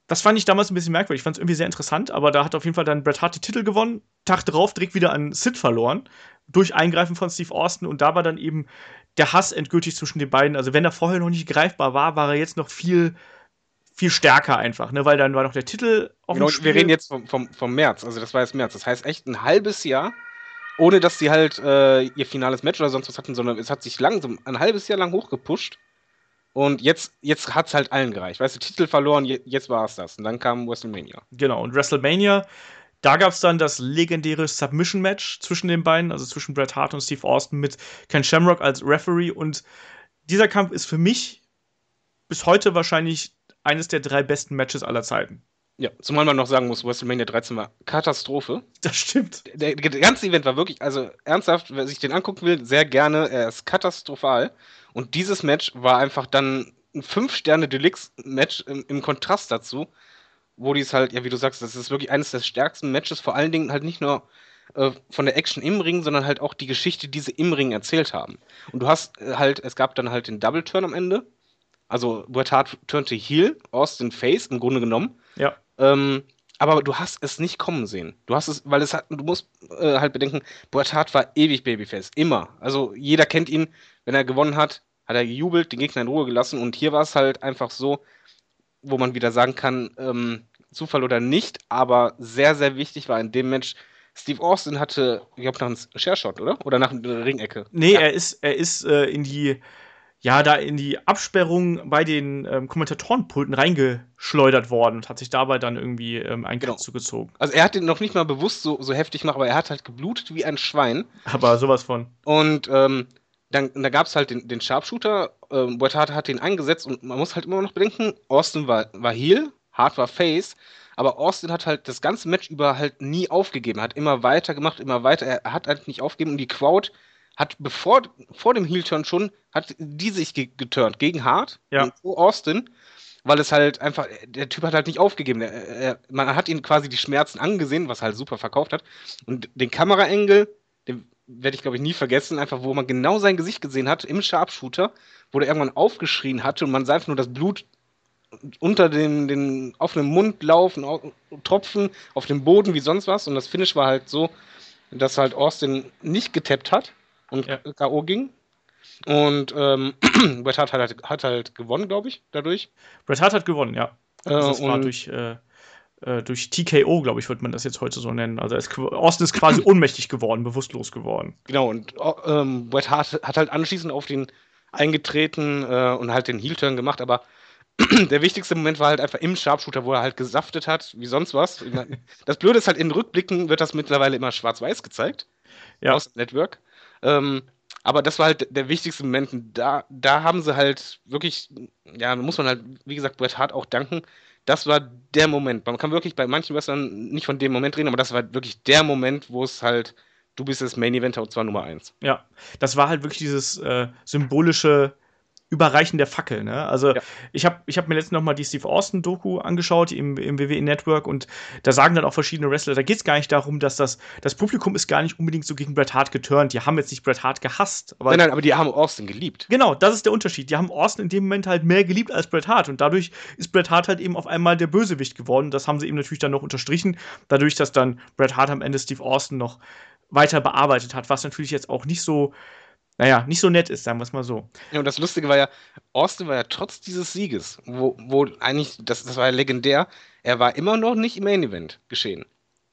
Das fand ich damals ein bisschen merkwürdig. Ich fand es irgendwie sehr interessant, aber da hat auf jeden Fall dann Bret Hart die Titel gewonnen. Tag drauf direkt wieder an Sid verloren. Durch Eingreifen von Steve Austin. Und da war dann eben der Hass endgültig zwischen den beiden. Also, wenn er vorher noch nicht greifbar war, war er jetzt noch viel, viel stärker einfach, ne? Weil dann war noch der Titel auf Genau, dem Spiel. wir reden jetzt vom, vom, vom März, also das war jetzt März. Das heißt echt ein halbes Jahr, ohne dass die halt äh, ihr finales Match oder sonst was hatten, sondern es hat sich langsam, ein halbes Jahr lang hochgepusht. Und jetzt, jetzt hat es halt allen gereicht. Weißt du, Titel verloren, je, jetzt war es das. Und dann kam WrestleMania. Genau, und WrestleMania, da gab es dann das legendäre Submission-Match zwischen den beiden, also zwischen Bret Hart und Steve Austin mit Ken Shamrock als Referee. Und dieser Kampf ist für mich bis heute wahrscheinlich eines der drei besten Matches aller Zeiten. Ja, zumal man noch sagen muss, WrestleMania 13 war Katastrophe. Das stimmt. Der, der ganze Event war wirklich, also ernsthaft, wer sich den angucken will, sehr gerne. Er ist katastrophal. Und dieses Match war einfach dann ein 5-Sterne-Deluxe-Match im, im Kontrast dazu. wo die es halt, ja, wie du sagst, das ist wirklich eines der stärksten Matches, vor allen Dingen halt nicht nur äh, von der Action im Ring, sondern halt auch die Geschichte, die sie im Ring erzählt haben. Und du hast äh, halt, es gab dann halt den Double Turn am Ende. Also Bret Hart turnte Heel, Austin Face im Grunde genommen. Ja. Ähm, aber du hast es nicht kommen sehen. Du hast es, weil es hat, du musst äh, halt bedenken, Bret Hart war ewig Babyface, immer. Also jeder kennt ihn, wenn er gewonnen hat, hat er gejubelt, den Gegner in Ruhe gelassen und hier war es halt einfach so, wo man wieder sagen kann, ähm, Zufall oder nicht, aber sehr, sehr wichtig war in dem Match, Steve Austin hatte, ich glaube, nach einem Share-Shot, oder? Oder nach einer Ringecke. Nee, ja. er ist, er ist äh, in die, ja, da in die Absperrung bei den ähm, Kommentatorenpulten reingeschleudert worden und hat sich dabei dann irgendwie ähm, einen genau. zugezogen. Also er hat den noch nicht mal bewusst so, so heftig gemacht, aber er hat halt geblutet wie ein Schwein. Aber sowas von. Und ähm, dann, da gab es halt den, den Sharpshooter, ähm, Bret Hart hat den eingesetzt und man muss halt immer noch bedenken, Austin war, war Heel, Hart war Face, aber Austin hat halt das ganze Match über halt nie aufgegeben, hat immer weiter gemacht, immer weiter, er hat halt nicht aufgegeben und die Crowd hat bevor vor dem Heel-Turn schon, hat die sich ge geturnt gegen Hart ja. und Austin, weil es halt einfach, der Typ hat halt nicht aufgegeben. Er, er, man hat ihn quasi die Schmerzen angesehen, was halt super verkauft hat. Und den Kameraengel, den werde ich glaube ich nie vergessen, einfach wo man genau sein Gesicht gesehen hat im Sharpshooter, wo der irgendwann aufgeschrien hatte und man sah einfach nur das Blut unter den, den offenen Mund laufen, tropfen auf dem Boden wie sonst was. Und das Finish war halt so, dass halt Austin nicht getappt hat und ja. K.O. ging. Und ähm, [CLEARS THROAT] Bret Hart hat halt, hat halt gewonnen, glaube ich, dadurch. Bret Hart hat gewonnen, ja. Also das war durch, äh, äh, durch TKO, glaube ich, würde man das jetzt heute so nennen. Also ist, Austin ist quasi [CLEARS THROAT] ohnmächtig geworden, bewusstlos geworden. Genau, und ähm, Bret Hart hat halt anschließend auf den eingetreten äh, und halt den Heel-Turn gemacht, aber [CLEARS THROAT] der wichtigste Moment war halt einfach im Sharpshooter, wo er halt gesaftet hat, wie sonst was. Das Blöde ist halt, in Rückblicken wird das mittlerweile immer schwarz-weiß gezeigt. Ja. Aus dem Network. Ähm, aber das war halt der wichtigste Moment. Da, da haben sie halt wirklich, ja, muss man halt, wie gesagt, Bret Hart auch danken. Das war der Moment. Man kann wirklich bei manchen Wrestlern nicht von dem Moment reden, aber das war wirklich der Moment, wo es halt, du bist das Main Eventer und zwar Nummer eins. Ja, das war halt wirklich dieses äh, symbolische Überreichen der Fackel. Ne? Also ja. ich habe ich hab mir letztens noch mal die Steve Austin-Doku angeschaut im, im WWE Network und da sagen dann auch verschiedene Wrestler, da geht es gar nicht darum, dass das, das Publikum ist gar nicht unbedingt so gegen Bret Hart geturnt. Die haben jetzt nicht Bret Hart gehasst. Aber nein, nein, aber die haben Austin geliebt. Genau, das ist der Unterschied. Die haben Austin in dem Moment halt mehr geliebt als Bret Hart und dadurch ist Bret Hart halt eben auf einmal der Bösewicht geworden. Das haben sie eben natürlich dann noch unterstrichen, dadurch, dass dann Bret Hart am Ende Steve Austin noch weiter bearbeitet hat, was natürlich jetzt auch nicht so naja, nicht so nett ist, sagen wir es mal so. Ja, und das Lustige war ja, Austin war ja trotz dieses Sieges, wo, wo eigentlich, das, das war ja legendär, er war immer noch nicht im Main Event geschehen.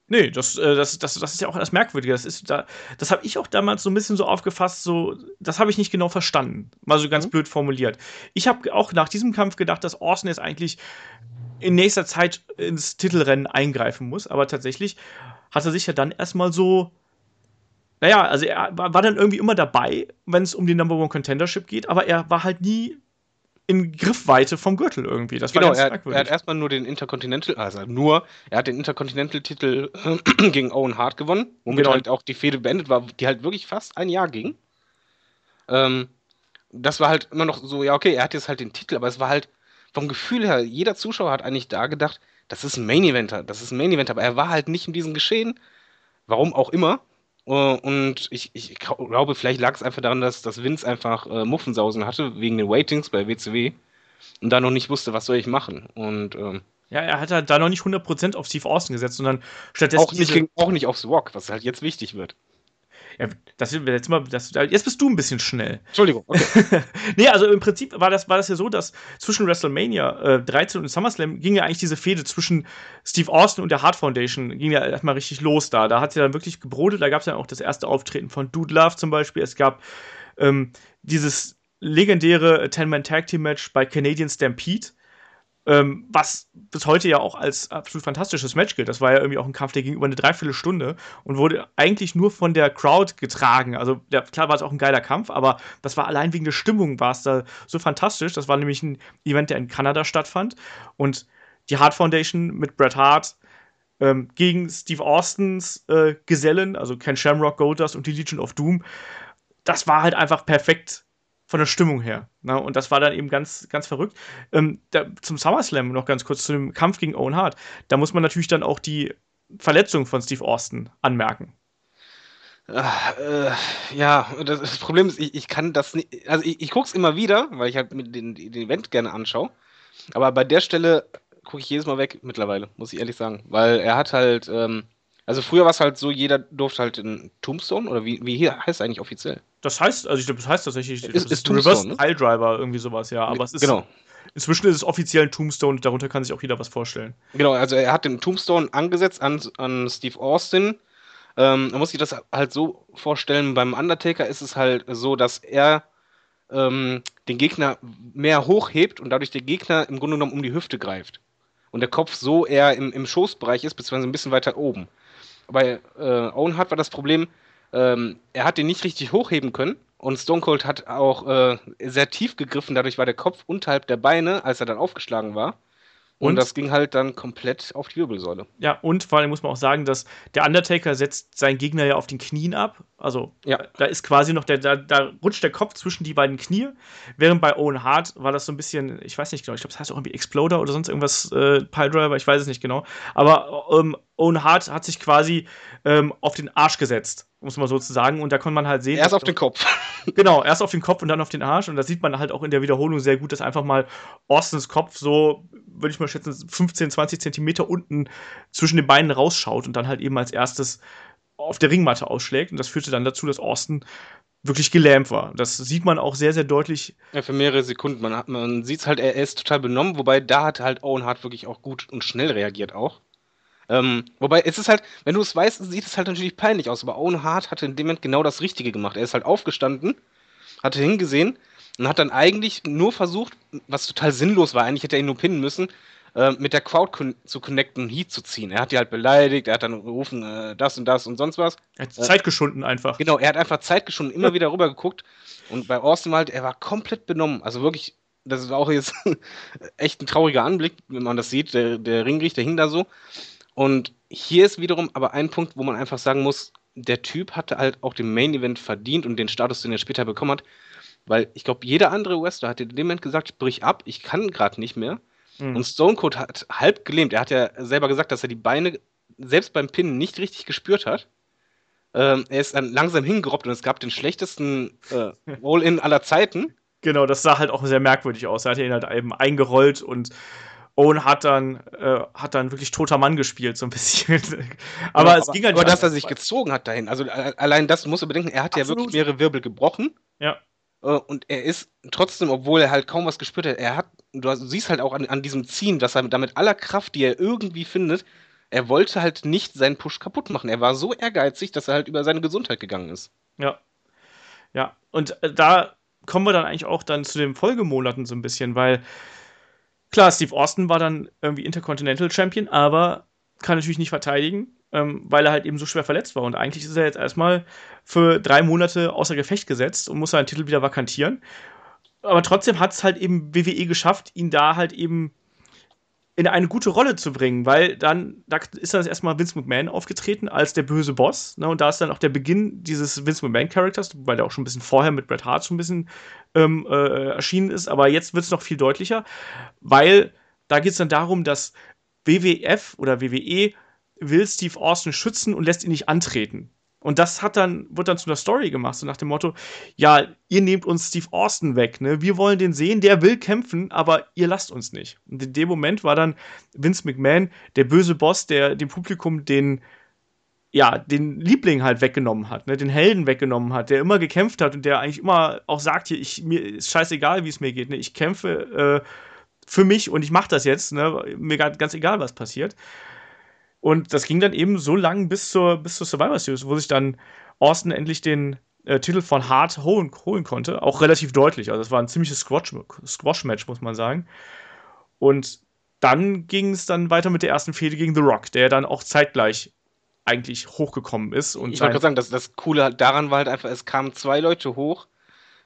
Nee, das, äh, das, das, das ist ja auch das Merkwürdige. Das, da, das habe ich auch damals so ein bisschen so aufgefasst, so, das habe ich nicht genau verstanden. Mal so ganz mhm. blöd formuliert. Ich habe auch nach diesem Kampf gedacht, dass Austin jetzt eigentlich in nächster Zeit ins Titelrennen eingreifen muss, aber tatsächlich hat er sich ja dann erstmal so naja, also er war dann irgendwie immer dabei, wenn es um die Number One Contendership geht, aber er war halt nie in Griffweite vom Gürtel irgendwie. Das genau, war ganz er, er hat erstmal nur den Intercontinental, also nur, er hat den Intercontinental-Titel [CLEARS THROAT] gegen Owen Hart gewonnen, womit genau. halt auch die Fehde beendet war, die halt wirklich fast ein Jahr ging. Ähm, das war halt immer noch so, ja, okay, er hat jetzt halt den Titel, aber es war halt vom Gefühl her, jeder Zuschauer hat eigentlich da gedacht, das ist ein Main Eventer, das ist ein Main Eventer, aber er war halt nicht in diesem Geschehen, warum auch immer. Äh, und ich, ich glaube, vielleicht lag es einfach daran, dass, dass Vince einfach äh, Muffensausen hatte, wegen den Waitings bei WCW und da noch nicht wusste, was soll ich machen. Und ähm, ja, er hat halt da noch nicht 100% auf Steve Austin gesetzt, sondern stattdessen. Auch nicht, auch nicht aufs Rock, was halt jetzt wichtig wird. Ja, das, jetzt, mal, das, jetzt bist du ein bisschen schnell. Entschuldigung. Okay. [LAUGHS] nee, also im Prinzip war das, war das ja so, dass zwischen WrestleMania äh, 13 und SummerSlam ging ja eigentlich diese Fehde zwischen Steve Austin und der Hart Foundation, ging ja erstmal richtig los da. Da hat sie dann wirklich gebrodet. Da gab es ja auch das erste Auftreten von Dude Love zum Beispiel. Es gab ähm, dieses legendäre Ten-Man-Tag-Team-Match bei Canadian Stampede ähm, was bis heute ja auch als absolut fantastisches Match gilt. Das war ja irgendwie auch ein Kampf, der ging über eine Dreiviertelstunde und wurde eigentlich nur von der Crowd getragen. Also der, klar war es auch ein geiler Kampf, aber das war allein wegen der Stimmung war es da so fantastisch. Das war nämlich ein Event, der in Kanada stattfand und die Hart Foundation mit Bret Hart ähm, gegen Steve Austins äh, Gesellen, also Ken Shamrock, Goldust und die Legion of Doom. Das war halt einfach perfekt von der Stimmung her. Ne? Und das war dann eben ganz, ganz verrückt. Ähm, da, zum SummerSlam noch ganz kurz, zu dem Kampf gegen Owen Hart. Da muss man natürlich dann auch die Verletzung von Steve Austin anmerken. Ach, äh, ja, das, das, Problem ist, ich, ich kann das nicht. Also ich, ich gucke es immer wieder, weil ich halt mit den, den Event gerne anschaue. Aber bei der Stelle gucke ich jedes Mal weg mittlerweile, muss ich ehrlich sagen. Weil er hat halt, ähm, also früher war es halt so, jeder durfte halt in Tombstone, oder wie, wie hier heißt es eigentlich offiziell? Das heißt, also ich glaube, das heißt tatsächlich, ist, das ist Reverse ne? Pile Driver, irgendwie sowas, ja. Aber es ist, genau. inzwischen ist es offiziell ein Tombstone, darunter kann sich auch jeder was vorstellen. Genau, also er hat den Tombstone angesetzt an, an Steve Austin. Ähm, man muss sich das halt so vorstellen, beim Undertaker ist es halt so, dass er ähm, den Gegner mehr hochhebt und dadurch der Gegner im Grunde genommen um die Hüfte greift. Und der Kopf so eher im, im Schoßbereich ist, beziehungsweise ein bisschen weiter oben. Bei äh, Owen Hart war das Problem, ähm, er hat den nicht richtig hochheben können und Stone Cold hat auch äh, sehr tief gegriffen, dadurch war der Kopf unterhalb der Beine, als er dann aufgeschlagen war. Und, und, das ging halt dann komplett auf die Wirbelsäule. Ja, und vor allem muss man auch sagen, dass der Undertaker setzt seinen Gegner ja auf den Knien ab. Also ja. da ist quasi noch der, da, da, rutscht der Kopf zwischen die beiden Knie. Während bei Owen Hart war das so ein bisschen, ich weiß nicht genau, ich glaube, das heißt auch irgendwie Exploder oder sonst irgendwas, äh, Piledriver, ich weiß es nicht genau. Aber ähm, Owen Hart hat sich quasi ähm, auf den Arsch gesetzt, muss man so zu sagen. Und da konnte man halt sehen. Erst auf den Kopf. [LAUGHS] genau, erst auf den Kopf und dann auf den Arsch. Und da sieht man halt auch in der Wiederholung sehr gut, dass einfach mal Austins Kopf so, würde ich mal schätzen, 15, 20 Zentimeter unten zwischen den Beinen rausschaut und dann halt eben als erstes auf der Ringmatte ausschlägt. Und das führte dann dazu, dass Austin wirklich gelähmt war. Das sieht man auch sehr, sehr deutlich. Ja, für mehrere Sekunden. Man, man sieht es halt, er ist total benommen, wobei da hat halt Owen Hart wirklich auch gut und schnell reagiert auch. Ähm, wobei, es ist halt, wenn du es weißt, sieht es halt natürlich peinlich aus, aber Owen Hart hatte in dem Moment genau das Richtige gemacht. Er ist halt aufgestanden, hatte hingesehen und hat dann eigentlich nur versucht, was total sinnlos war, eigentlich hätte er ihn nur pinnen müssen, äh, mit der Crowd con zu connecten und Heat zu ziehen. Er hat die halt beleidigt, er hat dann gerufen, äh, das und das und sonst was. Er hat Zeit geschunden einfach. Genau, er hat einfach Zeit geschunden, immer wieder rüber geguckt und bei Austin halt, er war komplett benommen, also wirklich das ist auch jetzt [LAUGHS] echt ein trauriger Anblick, wenn man das sieht. Der, der Ringrichter hing da so. Und hier ist wiederum aber ein Punkt, wo man einfach sagen muss, der Typ hatte halt auch den Main Event verdient und den Status, den er später bekommen hat. Weil ich glaube, jeder andere Wrestler hat in dem Moment gesagt, brich ab, ich kann gerade nicht mehr. Mhm. Und Stone Cold hat halb gelähmt. Er hat ja selber gesagt, dass er die Beine selbst beim Pinnen nicht richtig gespürt hat. Ähm, er ist dann langsam hingerobbt und es gab den schlechtesten äh, Roll-In aller Zeiten. [LAUGHS] Genau, das sah halt auch sehr merkwürdig aus. Er hat ihn halt eben eingerollt und Owen hat dann, äh, hat dann wirklich toter Mann gespielt, so ein bisschen. [LAUGHS] aber ja, es aber, ging halt Aber dass er sich gezogen hat dahin, also allein das musst du bedenken, er hat Absolut. ja wirklich mehrere Wirbel gebrochen. Ja. Äh, und er ist trotzdem, obwohl er halt kaum was gespürt hat, er hat, du siehst halt auch an, an diesem Ziehen, dass er damit aller Kraft, die er irgendwie findet, er wollte halt nicht seinen Push kaputt machen. Er war so ehrgeizig, dass er halt über seine Gesundheit gegangen ist. Ja. Ja, und äh, da kommen wir dann eigentlich auch dann zu den Folgemonaten so ein bisschen, weil Klar, Steve Austin war dann irgendwie Intercontinental Champion, aber kann natürlich nicht verteidigen, ähm, weil er halt eben so schwer verletzt war. Und eigentlich ist er jetzt erstmal für drei Monate außer Gefecht gesetzt und muss seinen Titel wieder vakantieren. Aber trotzdem hat es halt eben WWE geschafft, ihn da halt eben in eine gute Rolle zu bringen, weil dann da ist dann erstmal Vince McMahon aufgetreten als der böse Boss, ne, und da ist dann auch der Beginn dieses Vince McMahon-Charakters, weil der auch schon ein bisschen vorher mit Bret Hart schon ein bisschen ähm, äh, erschienen ist, aber jetzt wird es noch viel deutlicher, weil da geht es dann darum, dass WWF oder WWE will Steve Austin schützen und lässt ihn nicht antreten. Und das hat dann, wird dann zu einer Story gemacht, so nach dem Motto, ja, ihr nehmt uns Steve Austin weg, ne? Wir wollen den sehen, der will kämpfen, aber ihr lasst uns nicht. Und in dem Moment war dann Vince McMahon der böse Boss, der dem Publikum den, ja, den Liebling halt weggenommen hat, ne? den Helden weggenommen hat, der immer gekämpft hat und der eigentlich immer auch sagt, hier, ich, mir ist scheißegal, wie es mir geht, ne? Ich kämpfe äh, für mich und ich mache das jetzt, ne? Mir ganz egal, was passiert. Und das ging dann eben so lang bis zur, bis zur Survivor Series, wo sich dann Austin endlich den äh, Titel von Hart holen, holen konnte. Auch relativ deutlich. Also, es war ein ziemliches Squash-Match, Squash muss man sagen. Und dann ging es dann weiter mit der ersten Fehde gegen The Rock, der dann auch zeitgleich eigentlich hochgekommen ist. Und ich wollte gerade sagen, das, das Coole daran war halt einfach, es kamen zwei Leute hoch,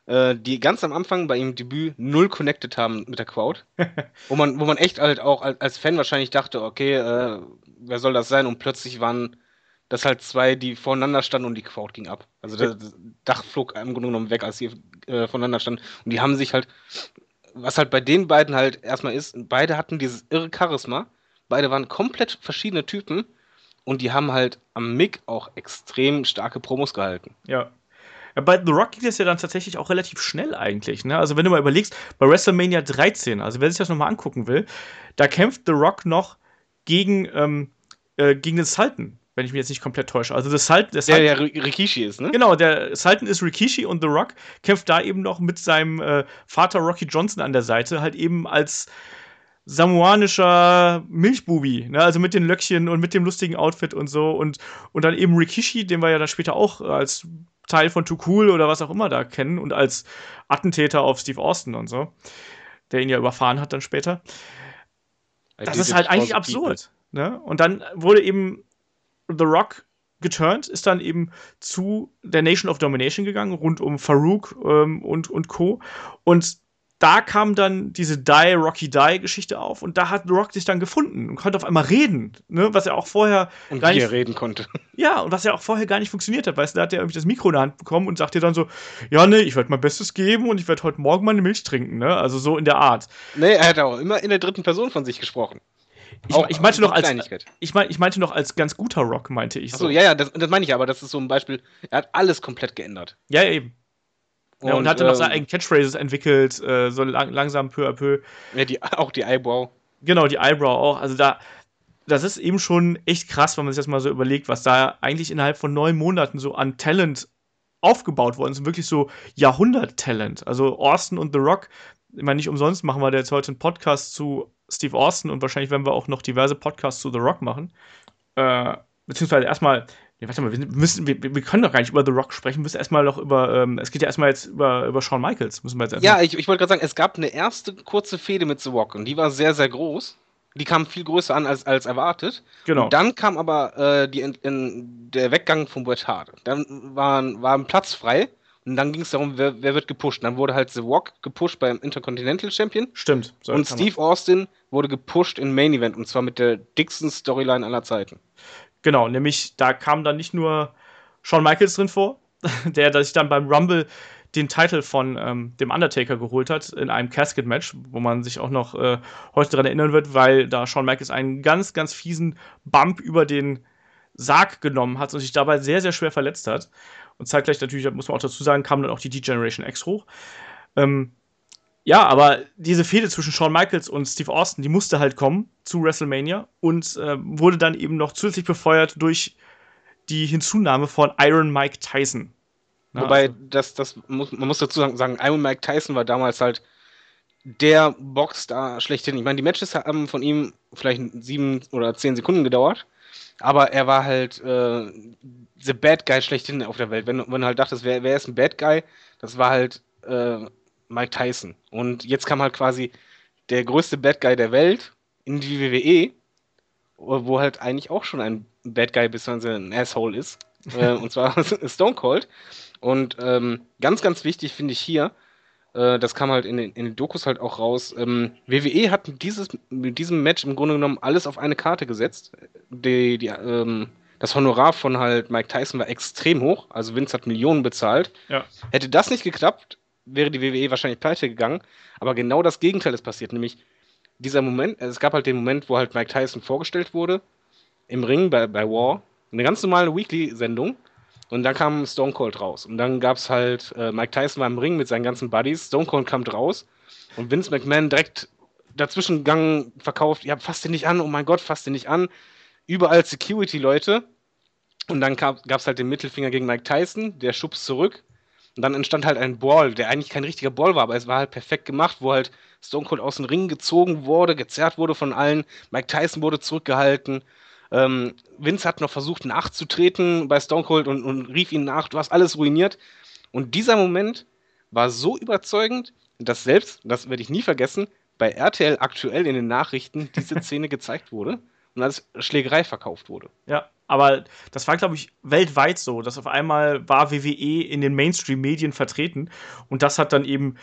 äh, die ganz am Anfang bei ihrem Debüt null connected haben mit der Crowd. [LAUGHS] wo, man, wo man echt halt auch als, Fan wahrscheinlich dachte, okay, äh, wer soll das sein? Und plötzlich waren dass halt zwei, die voneinander standen und die Crowd ging ab. Also das Dach flog im Grunde genommen weg, als sie äh, voneinander standen. Und die haben sich halt, was halt bei den beiden halt erstmal ist, beide hatten dieses irre Charisma. Beide waren komplett verschiedene Typen und die haben halt am Mick auch extrem starke Promos gehalten. Ja. Ja bei The Rock ging es ja dann tatsächlich auch relativ schnell eigentlich. Ne? Also wenn du mal überlegst, bei WrestleMania 13, also wer sich das nochmal angucken will, da kämpft The Rock noch gegen, ähm, äh, gegen den Sultan wenn ich mich jetzt nicht komplett täusche. Also das Sultan, der, Sultan, der, der Rikishi ist, ne? Genau, der Sultan ist Rikishi und The Rock kämpft da eben noch mit seinem äh, Vater Rocky Johnson an der Seite, halt eben als samoanischer Milchbubi, ne? also mit den Löckchen und mit dem lustigen Outfit und so und, und dann eben Rikishi, den wir ja dann später auch als Teil von Too Cool oder was auch immer da kennen und als Attentäter auf Steve Austin und so, der ihn ja überfahren hat dann später. Das ist halt eigentlich absurd. Ne? Und dann wurde eben The Rock geturnt, ist dann eben zu der Nation of Domination gegangen, rund um Farouk ähm, und, und Co. Und da kam dann diese Die, Rocky Die Geschichte auf und da hat Rock sich dann gefunden und konnte auf einmal reden, ne, was er auch vorher und gar wie nicht, er reden konnte. [LAUGHS] Ja, und was ja auch vorher gar nicht funktioniert hat, weißt du, da hat er irgendwie das Mikro in der Hand bekommen und sagt dir dann so, ja, ne, ich werde mein Bestes geben und ich werde heute Morgen meine Milch trinken, ne, also so in der Art. Nee, er hat auch immer in der dritten Person von sich gesprochen. Ich, auch, ich meinte noch als ich, mein, ich meinte noch als ganz guter Rock, meinte ich. Achso, so. ja, ja, das, das meine ich aber. Das ist so ein Beispiel. Er hat alles komplett geändert. Ja, eben. Und, ja, und hatte ähm, noch seine eigenen Catchphrases entwickelt, äh, so lang, langsam peu à peu. Ja, die, auch die Eyebrow. Genau, die Eyebrow auch. Also da, das ist eben schon echt krass, wenn man sich das mal so überlegt, was da eigentlich innerhalb von neun Monaten so an Talent aufgebaut worden ist. Wirklich so Jahrhundert-Talent. Also Austin und The Rock, ich meine, nicht umsonst machen wir jetzt heute einen Podcast zu Steve Austin und wahrscheinlich werden wir auch noch diverse Podcasts zu The Rock machen. Äh, beziehungsweise erstmal, nee, warte mal, wir, müssen, wir, wir, können doch gar nicht über The Rock sprechen, wir müssen erstmal noch über, ähm, es geht ja erstmal jetzt über, über Shawn Michaels, müssen wir jetzt Ja, ich, ich wollte gerade sagen, es gab eine erste kurze Fehde mit The Rock und die war sehr, sehr groß. Die kam viel größer an als, als erwartet. Genau. Und dann kam aber äh, die, in, in, der Weggang von Bret Hart. Dann war, war ein Platz frei und dann ging es darum, wer, wer, wird gepusht. Dann wurde halt The Rock gepusht beim Intercontinental Champion. Stimmt. So und Steve Austin wurde gepusht in Main Event und zwar mit der dicksten Storyline aller Zeiten. Genau, nämlich da kam dann nicht nur Shawn Michaels drin vor, [LAUGHS] der sich dann beim Rumble den Titel von ähm, dem Undertaker geholt hat in einem Casket-Match, wo man sich auch noch äh, heute daran erinnern wird, weil da Shawn Michaels einen ganz, ganz fiesen Bump über den Sarg genommen hat und sich dabei sehr, sehr schwer verletzt hat. Und zeitgleich natürlich, muss man auch dazu sagen, kam dann auch die D-Generation X hoch. Ähm, ja, aber diese Fehde zwischen Shawn Michaels und Steve Austin, die musste halt kommen zu WrestleMania und äh, wurde dann eben noch zusätzlich befeuert durch die Hinzunahme von Iron Mike Tyson. Na, Wobei, also, das, das muss, man muss dazu sagen, Iron Mike Tyson war damals halt der Boxstar schlechthin. Ich meine, die Matches haben von ihm vielleicht sieben oder zehn Sekunden gedauert. Aber er war halt äh, the Bad Guy schlechthin auf der Welt. Wenn, wenn du halt dachtest, wer, wer ist ein Bad Guy, das war halt äh, Mike Tyson. Und jetzt kam halt quasi der größte Bad Guy der Welt in die WWE, wo halt eigentlich auch schon ein Bad Guy bis ein Asshole ist. äh, [LAUGHS] und zwar [LAUGHS] Stone Cold. Und ähm, ganz, ganz wichtig finde ich hier, äh, das kam halt in den, in den, Dokus halt auch raus. Ähm, WWE hat mit, dieses, mit diesem Match im Grunde genommen alles auf eine Karte gesetzt. Die, die, ähm, das Honorar von halt Mike Tyson war extrem hoch, also Vince hat Millionen bezahlt. Ja. Hätte das nicht geklappt, wäre die WWE wahrscheinlich pleite gegangen. Aber genau das Gegenteil ist passiert, nämlich dieser Moment, es gab halt den Moment, wo halt Mike Tyson vorgestellt wurde, im Ring bei, bei War, eine ganz normale Weekly-Sendung. Und dann kam Stone Cold raus. Und dann gab es halt, äh, Mike Tyson war im Ring mit seinen ganzen Buddies, Stone Cold kam raus und Vince McMahon direkt dazwischen gegangen, verkauft, ja, fasst den nicht an, oh mein Gott, fasst den nicht an. Überall Security-Leute. Und dann gab es halt den Mittelfinger gegen Mike Tyson, der schubst zurück. Und dann entstand halt ein Ball, der eigentlich kein richtiger Ball war, aber es war halt perfekt gemacht, wo halt Stone Cold aus dem Ring gezogen wurde, gezerrt wurde von allen. Mike Tyson wurde zurückgehalten. Ähm, Vince hat noch versucht nachzutreten bei Stone Cold und, und rief ihn nach, du hast alles ruiniert. Und dieser Moment war so überzeugend, dass selbst, das werde ich nie vergessen, bei RTL aktuell in den Nachrichten diese Szene [LAUGHS] gezeigt wurde und als Schlägerei verkauft wurde. Ja, aber das war, glaube ich, weltweit so, dass auf einmal war WWE in den Mainstream-Medien vertreten und das hat dann eben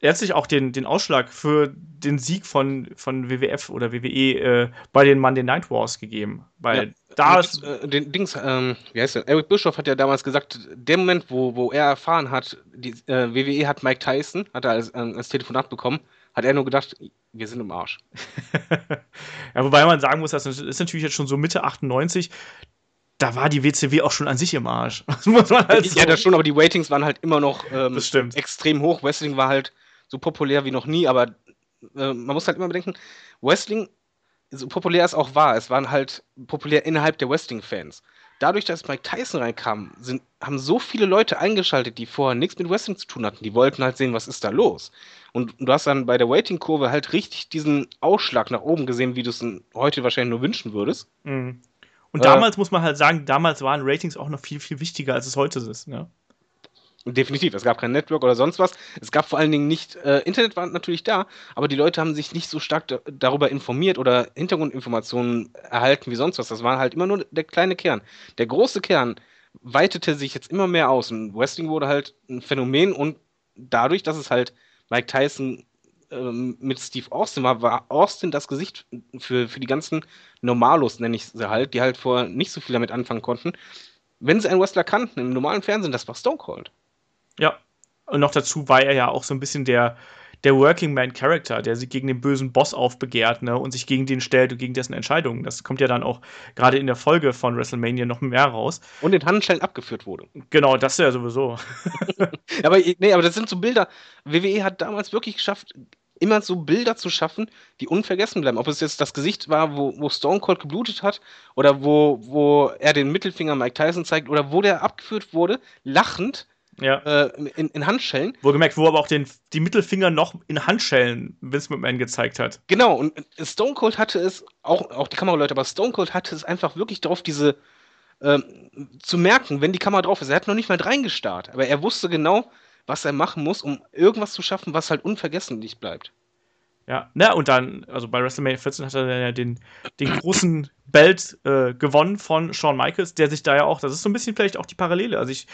letztlich auch den, den Ausschlag für den Sieg von, von WWF oder WWE äh, bei den Monday Night Wars gegeben. Weil ja. da ist, äh, den Dings, ähm, wie heißt der? Eric Bischoff hat ja damals gesagt, der Moment, wo, wo er erfahren hat, die äh, WWE hat Mike Tyson, hat er als, äh, als Telefonat bekommen, hat er nur gedacht, wir sind im Arsch. [LAUGHS] ja, wobei man sagen muss, das ist natürlich jetzt schon so Mitte 98. Da war die WCW auch schon an sich im Arsch. [LAUGHS] Das muss man halt so. Ja, das schon, aber die Ratings waren halt immer noch ähm, extrem hoch. Wrestling war halt so populär wie noch nie, aber äh, man muss halt immer bedenken, Wrestling, so populär es auch war, es waren halt populär innerhalb der Wrestling-Fans. Dadurch, dass Mike Tyson reinkam, sind, haben so viele Leute eingeschaltet, die vorher nichts mit Wrestling zu tun hatten. Die wollten halt sehen, was ist da los. Und du hast dann bei der Waiting-Kurve halt richtig diesen Ausschlag nach oben gesehen, wie du es heute wahrscheinlich nur wünschen würdest. Mhm. Und äh, damals muss man halt sagen, damals waren Ratings auch noch viel, viel wichtiger, als es heute ist. Ne? Definitiv, es gab kein Network oder sonst was. Es gab vor allen Dingen nicht, äh, Internet war natürlich da, aber die Leute haben sich nicht so stark darüber informiert oder Hintergrundinformationen erhalten wie sonst was. Das war halt immer nur der kleine Kern. Der große Kern weitete sich jetzt immer mehr aus und Wrestling wurde halt ein Phänomen und dadurch, dass es halt Mike Tyson ähm, mit Steve Austin war, war Austin das Gesicht für, für die ganzen Normalos, nenne ich sie halt, die halt vorher nicht so viel damit anfangen konnten. Wenn sie einen Wrestler kannten im normalen Fernsehen, das war Stone Cold. Ja. Und noch dazu war er ja auch so ein bisschen der, der Working Man Character, der sich gegen den bösen Boss aufbegehrt ne, und sich gegen den stellt und gegen dessen Entscheidungen. Das kommt ja dann auch gerade in der Folge von WrestleMania noch mehr raus. Und in Handschellen abgeführt wurde. Genau, das ja sowieso. [LAUGHS] aber, nee, aber das sind so Bilder. WWE hat damals wirklich geschafft, immer so Bilder zu schaffen, die unvergessen bleiben. Ob es jetzt das Gesicht war, wo, wo Stone Cold geblutet hat, oder wo, wo er den Mittelfinger Mike Tyson zeigt, oder wo der abgeführt wurde, lachend ja. Äh, in, in, Handschellen. Wohlgemerkt, wo aber auch den, die Mittelfinger noch in Handschellen Vince McMahon gezeigt hat. Genau, und Stone Cold hatte es, auch, auch die Kameraleute, aber Stone Cold hatte es einfach wirklich darauf, diese äh, zu merken, wenn die Kamera drauf ist. Er hat noch nicht mal reingestarrt, aber er wusste genau, was er machen muss, um irgendwas zu schaffen, was halt unvergesslich bleibt. Ja, na, und dann, also bei WrestleMania 14 hat er dann ja den, den großen Belt äh, gewonnen von Shawn Michaels, der sich da ja auch, das ist so ein bisschen vielleicht auch die Parallele. Also ich,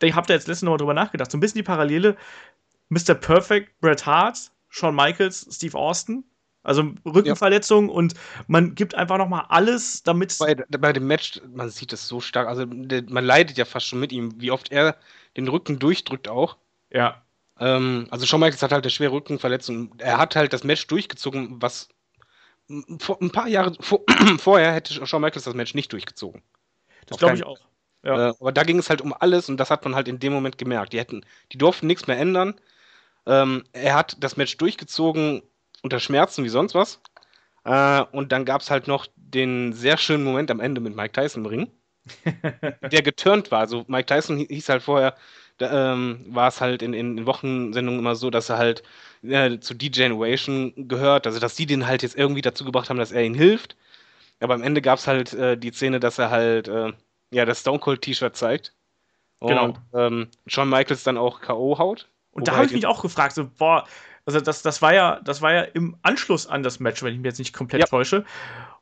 ich habe da jetzt letztens nochmal drüber nachgedacht, so ein bisschen die Parallele Mr. Perfect, Bret Hart, Shawn Michaels, Steve Austin. Also Rückenverletzung ja. und man gibt einfach nochmal alles, damit. Bei, bei dem Match, man sieht das so stark, also der, man leidet ja fast schon mit ihm, wie oft er den Rücken durchdrückt auch. Ja. Ähm, also Shawn Michaels hat halt eine schwere Rückenverletzung. Er hat halt das Match durchgezogen, was vor, ein paar Jahre vor, [CLEARS THROAT] vorher hätte Shawn Michaels das Match nicht durchgezogen. Das glaube ich auch. Ja. Äh, aber da ging es halt um alles und das hat man halt in dem Moment gemerkt. Die hätten, die durften nichts mehr ändern. Ähm, er hat das Match durchgezogen unter Schmerzen wie sonst was. Äh, und dann gab es halt noch den sehr schönen Moment am Ende mit Mike Tyson im Ring, [LAUGHS] der geturnt war. Also Mike Tyson hieß halt vorher da, ähm, war es halt in, in Wochensendungen immer so, dass er halt äh, zu D-Generation gehört, also dass die den halt jetzt irgendwie dazu gebracht haben, dass er ihnen hilft. Aber am Ende gab es halt äh, die Szene, dass er halt äh, ja das Stone Cold T-Shirt zeigt. Genau. Und ähm, Shawn Michaels dann auch K.O. haut. Und da habe ich mich auch gefragt, so, boah, also das, das war ja, das war ja im Anschluss an das Match, wenn ich mich jetzt nicht komplett ja. täusche.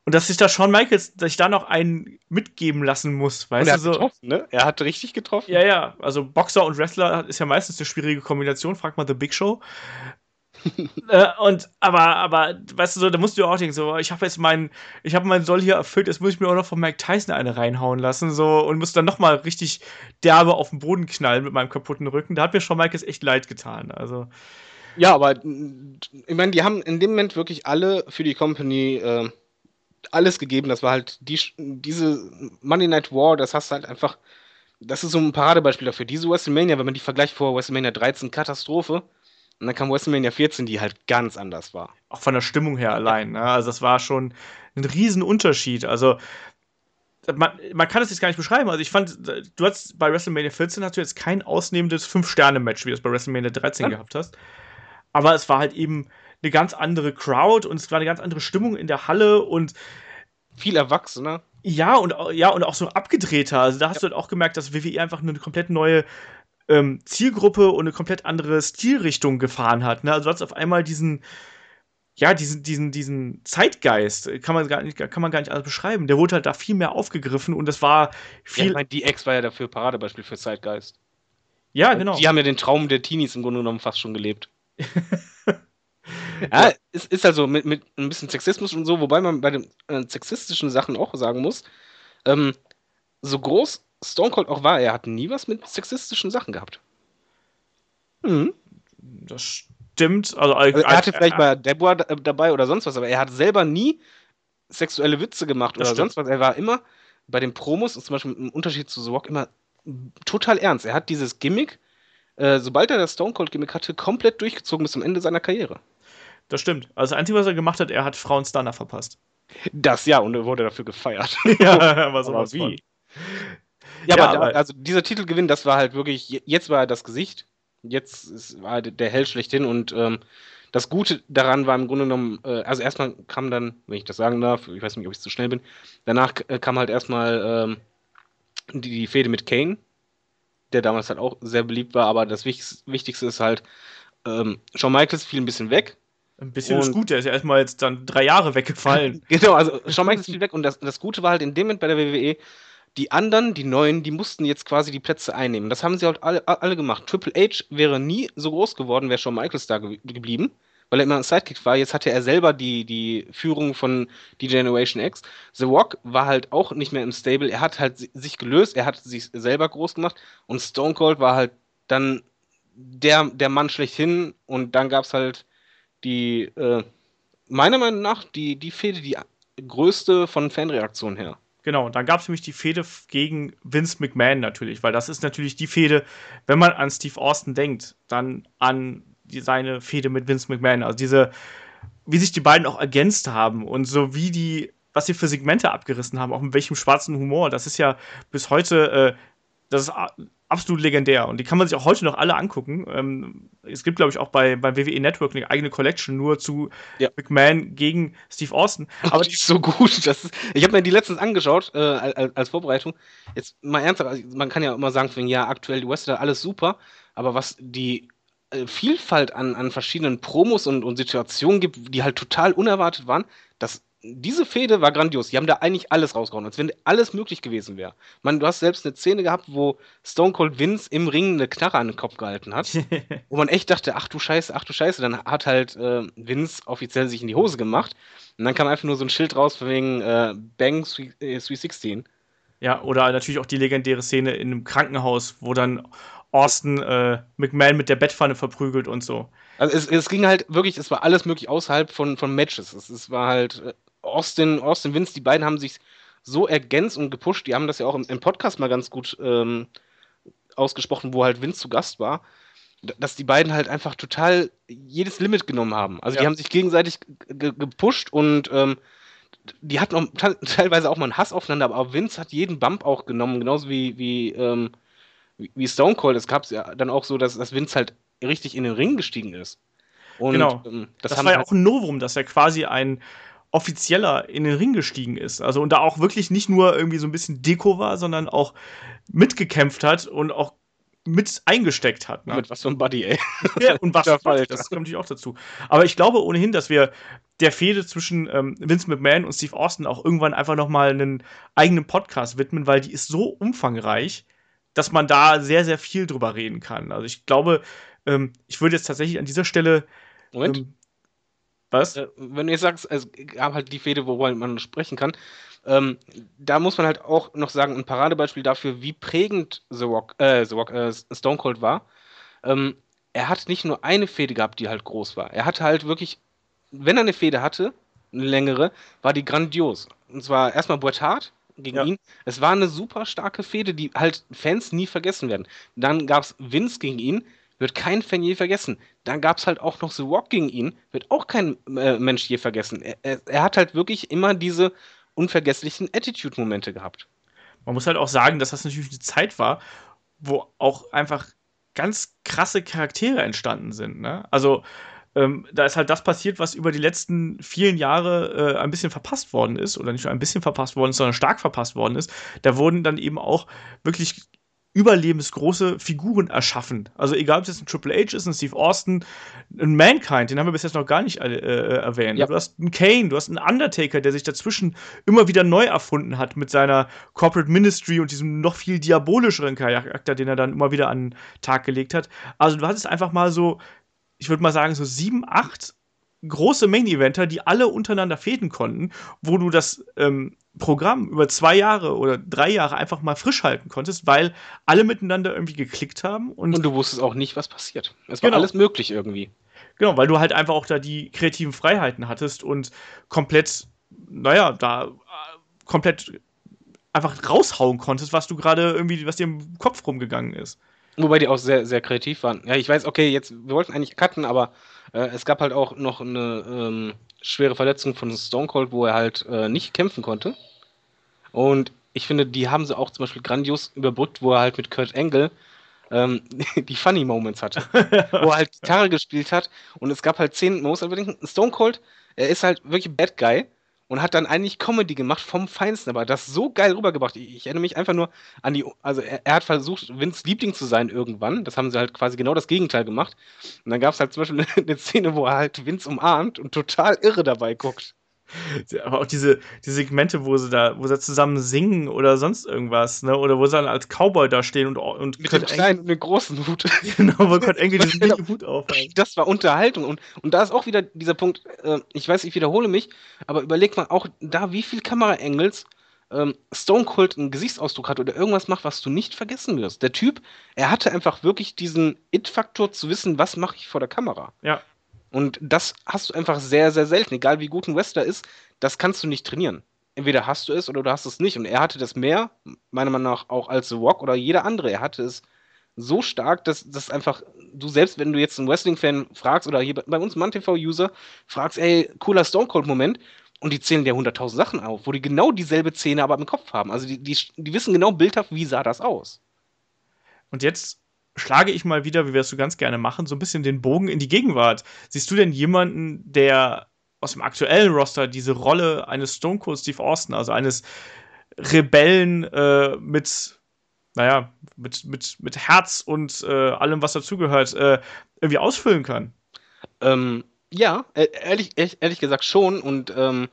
Und dass sich da Shawn Michaels, dass ich da noch einen mitgeben lassen muss, weißt du so. Getroffen, ne? Er hat richtig getroffen. Ja, ja. Also Boxer und Wrestler ist ja meistens eine schwierige Kombination, frag mal The Big Show. Äh, und aber, aber, weißt du so, da musst du auch denken, so, ich habe jetzt meinen, ich habe meinen Soll hier erfüllt, jetzt muss ich mir auch noch von Mike Tyson eine reinhauen lassen, so, und muss dann nochmal richtig derbe auf den Boden knallen mit meinem kaputten Rücken. Da hat mir Shawn Michaels echt leid getan, also. Ja, aber ich meine, die haben in dem Moment wirklich alle für die Company äh, alles gegeben. Das war halt die, diese Monday Night War, das hast du halt einfach. Das ist so ein Paradebeispiel dafür. Diese WrestleMania, wenn man die vergleicht vor WrestleMania 13, Katastrophe. Und dann kam WrestleMania 14, die halt ganz anders war. Auch von der Stimmung her allein. Ne? Also, das war schon ein Riesenunterschied. Also, man, man, kann es jetzt gar nicht beschreiben. Also, ich fand, du hast bei WrestleMania 14 hast du jetzt kein ausnehmendes 5-Sterne-Match, wie du es bei WrestleMania 13 ja. gehabt hast. Aber es war halt eben eine ganz andere Crowd und es war eine ganz andere Stimmung in der Halle und viel erwachsener. Ja, und ja, und auch so abgedrehter. Also da hast ja. du halt auch gemerkt, dass WWE einfach eine komplett neue ähm, Zielgruppe und eine komplett andere Stilrichtung gefahren hat. Ne? Also du hast auf einmal diesen, ja, diesen, diesen, diesen Zeitgeist, kann man gar nicht, kann man gar nicht alles beschreiben. Der wurde halt da viel mehr aufgegriffen und das war viel. Ja, ich meine, die Ex war ja dafür Paradebeispiel für Zeitgeist. Ja, genau. Die haben ja den Traum der Teenies im Grunde genommen fast schon gelebt. [LAUGHS] Ja, es ist also mit, mit ein bisschen Sexismus und so, wobei man bei den äh, sexistischen Sachen auch sagen muss, ähm, so groß Stone Cold auch war, er hat nie was mit sexistischen Sachen gehabt. Mhm. Das stimmt. Also, also er hatte vielleicht mal Deborah dabei oder sonst was, aber er hat selber nie sexuelle Witze gemacht oder sonst was. Er war immer bei den Promos, zum Beispiel im Unterschied zu The Rock, immer total ernst. Er hat dieses Gimmick, äh, sobald er das Stone Cold Gimmick hatte, komplett durchgezogen bis zum Ende seiner Karriere. Das stimmt. Also das Einzige, was er gemacht hat, er hat Frauen Stunner verpasst. Das ja, und er wurde dafür gefeiert. [LAUGHS] ja, [LAUGHS] aber sowas aber wie. Ja, ja, aber, da, also dieser Titelgewinn, das war halt wirklich, jetzt war er das Gesicht, jetzt war der Held schlechthin und ähm, das Gute daran war im Grunde genommen, äh, also erstmal kam dann, wenn ich das sagen darf, ich weiß nicht, ob ich zu schnell bin, danach äh, kam halt erstmal ähm, die, die Fehde mit Kane, der damals halt auch sehr beliebt war, aber das Wichtigste ist halt, ähm, Shawn Michaels fiel ein bisschen weg, ein bisschen und ist gut, der ist ja erstmal jetzt dann drei Jahre weggefallen. [LAUGHS] genau, also Shawn [LAUGHS] Michaels fiel weg und das, das Gute war halt in dem Moment bei der WWE, die anderen, die Neuen, die mussten jetzt quasi die Plätze einnehmen. Das haben sie halt alle, alle gemacht. Triple H wäre nie so groß geworden, wäre Shawn Michaels da ge geblieben, weil er immer ein Sidekick war. Jetzt hatte er selber die, die Führung von die Generation X. The Rock war halt auch nicht mehr im Stable. Er hat halt sich gelöst, er hat sich selber groß gemacht und Stone Cold war halt dann der, der Mann schlechthin und dann gab es halt die, äh, meiner Meinung nach, die, die Fehde, die größte von Fanreaktionen her. Genau, dann gab es nämlich die Fehde gegen Vince McMahon natürlich, weil das ist natürlich die Fehde, wenn man an Steve Austin denkt, dann an die, seine Fehde mit Vince McMahon. Also diese, wie sich die beiden auch ergänzt haben und so wie die, was sie für Segmente abgerissen haben, auch mit welchem schwarzen Humor, das ist ja bis heute, äh, das ist absolut legendär. Und die kann man sich auch heute noch alle angucken. Ähm, es gibt, glaube ich, auch bei, bei WWE Network eine eigene Collection nur zu ja. McMahon gegen Steve Austin. [LAUGHS] Aber die ist so gut. Das ist, ich habe mir die letztens angeschaut äh, als, als, Vorbereitung. Jetzt mal ernsthaft, also man kann ja immer sagen, ja, aktuell die Wrestler alles super, aber was die äh, Vielfalt an, an verschiedenen Promos und, und Situationen gibt, die halt total unerwartet waren, das diese Fehde war grandios. Die haben da eigentlich alles rausgehauen, als wenn alles möglich gewesen wäre. Man, du hast selbst eine Szene gehabt, wo Stone Cold Vince im Ring eine Knarre an den Kopf gehalten hat, [LAUGHS] wo man echt dachte, ach du Scheiße, ach du Scheiße. Dann hat halt äh, Vince offiziell sich in die Hose gemacht und dann kam einfach nur so ein Schild raus von wegen äh, Bang 316. Äh, ja, oder natürlich auch die legendäre Szene in einem Krankenhaus, wo dann Austin äh, McMahon mit der Bettpfanne verprügelt und so. Also es, es, ging halt wirklich, es war alles möglich außerhalb von, von Matches. Es, es war halt äh, Austin, Austin Vince, die beiden haben sich so ergänzt und gepusht. Die haben das ja auch im, im Podcast mal ganz gut ähm, ausgesprochen, wo halt Vince zu Gast war, dass die beiden halt einfach total jedes Limit genommen haben. Also ja. die haben sich gegenseitig gepusht und ähm, die hatten auch teilweise auch mal einen Hass aufeinander, aber Vince hat jeden Bump auch genommen, genauso wie, wie, ähm, wie Stone Cold. Es gab es ja dann auch so, dass, dass Vince halt richtig in den Ring gestiegen ist. Und, genau. Ähm, das, das war ja halt auch ein Novum, dass er quasi ein offizieller in den Ring gestiegen ist. Also und da auch wirklich nicht nur irgendwie so ein bisschen Deko war, sondern auch mitgekämpft hat und auch mit eingesteckt hat. Ne? Mit was für ein Buddy, ey. [LAUGHS] Ja, und was für das kommt natürlich auch dazu. Aber ich glaube ohnehin, dass wir der Fehde zwischen ähm, Vince McMahon und Steve Austin auch irgendwann einfach noch mal einen eigenen Podcast widmen, weil die ist so umfangreich, dass man da sehr, sehr viel drüber reden kann. Also ich glaube, ähm, ich würde jetzt tatsächlich an dieser Stelle Moment. Ähm, was? Äh, wenn du jetzt sagst, es gab halt die Fehde, worüber man sprechen kann, ähm, da muss man halt auch noch sagen, ein Paradebeispiel dafür, wie prägend The Rock, äh, The Rock äh, Stone Cold war. Ähm, er hat nicht nur eine Fehde gehabt, die halt groß war. Er hatte halt wirklich, wenn er eine Fehde hatte, eine längere, war die grandios. Und zwar erstmal Bret Hart gegen ja. ihn. Es war eine super starke Fehde, die halt Fans nie vergessen werden. Dann gab es Vince gegen ihn, wird kein Fan je vergessen. Dann gab es halt auch noch The Rock gegen ihn, wird auch kein äh, Mensch je vergessen. Er, er, er, hat halt wirklich immer diese unvergesslichen Attitude-Momente gehabt. Man muss halt auch sagen, dass das natürlich eine Zeit war, wo auch einfach ganz krasse Charaktere entstanden sind. Ne? Also ähm, da ist halt das passiert, was über die letzten vielen Jahre äh, ein bisschen verpasst worden ist, oder nicht nur ein bisschen verpasst worden ist, sondern stark verpasst worden ist. Da wurden dann eben auch wirklich überlebensgroße Figuren erschaffen. Also egal, ob es jetzt ein Triple H ist, ein Steve Austin, ein Mankind, den haben wir bis jetzt noch gar nicht äh, äh, erwähnt. Ja. Du hast einen Kane, du hast einen Undertaker, der sich dazwischen immer wieder neu erfunden hat mit seiner Corporate Ministry und diesem noch viel diabolischeren Charakter, den er dann immer wieder an den Tag gelegt hat. Also du hattest einfach mal so, ich würde mal sagen, so sieben, acht große Main-Eventer, die alle untereinander fäden konnten, wo du das ähm, Programm über zwei Jahre oder drei Jahre einfach mal frisch halten konntest, weil alle miteinander irgendwie geklickt haben. Und, und du wusstest auch nicht, was passiert. Es war genau. alles möglich irgendwie. Genau, weil du halt einfach auch da die kreativen Freiheiten hattest und komplett, naja, da äh, komplett einfach raushauen konntest, was du gerade irgendwie, was dir im Kopf rumgegangen ist. Wobei die auch sehr, sehr kreativ waren. Ja, ich weiß, okay, jetzt, wir wollten eigentlich cutten, aber äh, es gab halt auch noch eine ähm, schwere Verletzung von Stone Cold, wo er halt äh, nicht kämpfen konnte. Und ich finde, die haben sie auch zum Beispiel grandios überbrückt, wo er halt mit Kurt Angle ähm, [LAUGHS] die Funny Moments hatte. [LAUGHS] wo er halt Gitarre gespielt hat und es gab halt zehn, man muss aber denken, Stone Cold, er ist halt wirklich Bad Guy und hat dann eigentlich Comedy gemacht vom Feinsten, aber das so geil rübergebracht. Ich, ich erinnere mich einfach nur an die, also er, er, hat versucht, Vince Liebling zu sein irgendwann. Das haben sie halt quasi genau das Gegenteil gemacht. Und dann gab es halt zum Beispiel eine, [LAUGHS] eine Szene, wo er halt Vince umarmt und total irre dabei guckt. [LAUGHS] Aber auch diese, die Segmente, wo sie da, wo sie zusammen singen oder sonst irgendwas, ne? Oder wo sie dann als Cowboy da stehen und, und mit dem kleinen und dem großen Hut. [LAUGHS] [LAUGHS] genau, wo Kurt Engel diesen genau. Hut aufhat. Das war Unterhaltung und, und da ist auch wieder dieser Punkt, äh, ich weiß, ich wiederhole mich, aber überleg mal auch da, wie viel Kameraengels ähm, Stone Cold einen Gesichtsausdruck hat oder irgendwas macht, was du nicht vergessen wirst. Der Typ, er hatte einfach wirklich diesen It-Faktor zu wissen, was mache ich vor der Kamera. Ja. Und das hast du einfach sehr, sehr selten. Egal wie gut ein Wrestler ist, das kannst du nicht trainieren. Entweder hast du es oder du hast es nicht. Und er hatte das mehr, meiner Meinung nach, auch als The Rock oder jeder andere. Er hatte es so stark, dass das einfach, du selbst, wenn du jetzt einen Wrestling-Fan fragst oder hier bei uns MannTV-User fragst, ey, cooler Stone Cold-Moment, und die zählen dir 100.000 Sachen auf, wo die genau dieselbe Szene aber im Kopf haben. Also die, die, die wissen genau bildhaft, wie sah das aus. Und jetzt schlage ich mal wieder, wie wir es so ganz gerne machen, so ein bisschen den Bogen in die Gegenwart. Siehst du denn jemanden, der aus dem aktuellen Roster diese Rolle eines Stone Cold Steve Austin, also eines Rebellen äh, mit, naja, mit, mit, mit Herz und äh, allem, was dazugehört, äh, irgendwie ausfüllen kann? Ähm, ja, e-, ehrlich, ehrlich gesagt schon. Und ähm,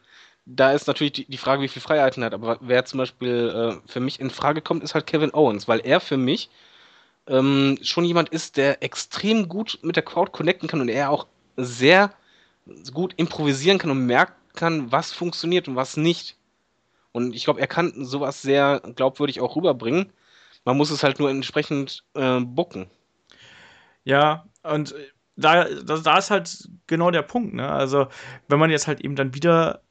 da ist natürlich die, die, Frage, wie viel Freiheiten hat. Aber wer zum Beispiel äh, für mich in Frage kommt, ist halt Kevin Owens, weil er für mich ähm, schon jemand ist, der extrem gut mit der Crowd connecten kann und er auch sehr gut improvisieren kann und merken kann, was funktioniert und was nicht. Und ich glaube, er kann sowas sehr glaubwürdig auch rüberbringen. Man muss es halt nur entsprechend äh, bucken. Ja, und da, da, da ist halt genau der Punkt, ne? Also, wenn man jetzt halt eben dann wieder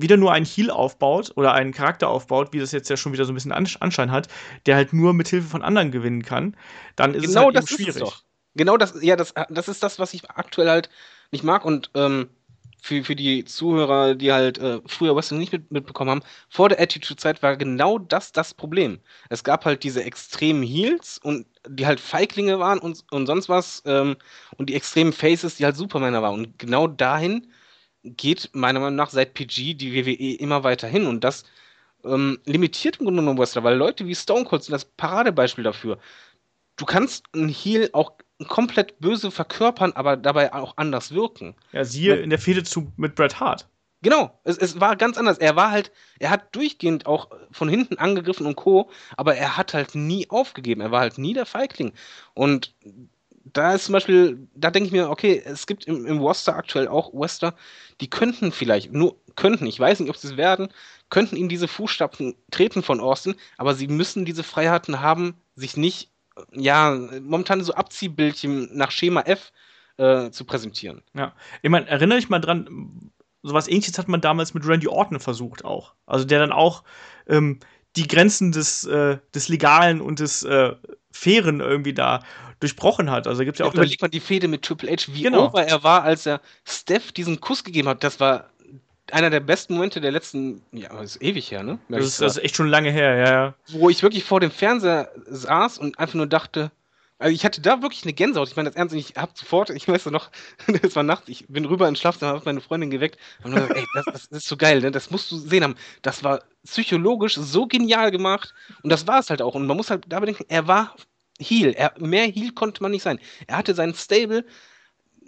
wieder nur einen Heal aufbaut oder einen Charakter aufbaut, wie das jetzt ja schon wieder so ein bisschen Anschein hat, der halt nur mit Hilfe von anderen gewinnen kann, dann ist genau es halt das schwierig. Ist doch. Genau das, ja, das, das ist das, was ich aktuell halt nicht mag und ähm, für, für die Zuhörer, die halt äh, früher Wrestling nicht mit, mitbekommen haben, vor der Attitude-Zeit war genau das das Problem. Es gab halt diese extremen Heals und die halt Feiglinge waren und, und sonst was ähm, und die extremen Faces, die halt Supermänner waren. Und genau dahin geht meiner Meinung nach seit PG die WWE immer weiter hin und das ähm, limitiert im Grunde genommen Wrestler, weil Leute wie Stone Cold sind das Paradebeispiel dafür. Du kannst einen Heel auch komplett böse verkörpern, aber dabei auch anders wirken. Ja, siehe in der Fehde zu mit Bret Hart. Genau, es, es war ganz anders. Er war halt, er hat durchgehend auch von hinten angegriffen und Co., aber er hat halt nie aufgegeben. Er war halt nie der Feigling. Und da ist zum Beispiel, da denke ich mir, okay, es gibt im, im Roster aktuell auch Wester, die könnten vielleicht, nur könnten, ich weiß nicht, ob sie es werden, könnten in diese Fußstapfen treten von Austin, aber sie müssen diese Freiheiten haben, sich nicht, ja, momentan so Abziehbildchen nach Schema F äh, zu präsentieren. Ja, ich meine, erinnere ich mal dran, sowas ähnliches hat man damals mit Randy Orton versucht auch. Also der dann auch ähm, die Grenzen des, äh, des Legalen und des äh, Fairen irgendwie da durchbrochen hat. Also gibt's ja auch. Überleg mal die Fehde mit Triple H, wie genau. over er war, als er Steph diesen Kuss gegeben hat. Das war einer der besten Momente der letzten, ja, das ist ewig her, ne? Das ist, das ist, echt schon lange her, ja, ja. Wo ich wirklich vor dem Fernseher saß und einfach nur dachte, also ich hatte da wirklich eine Gänsehaut. Ich meine das ernst, ich habe sofort, ich weiß noch, [LAUGHS] es war nachts, ich bin rüber ins Schlafzimmer, habe meine Freundin geweckt und gesagt, ey, das, das, ist so geil, ne? das musst du sehen haben. Das war psychologisch so genial gemacht und das war es halt auch. Und man muss halt da bedenken, er war Heal. Er, mehr Heal konnte man nicht sein. Er hatte seinen Stable,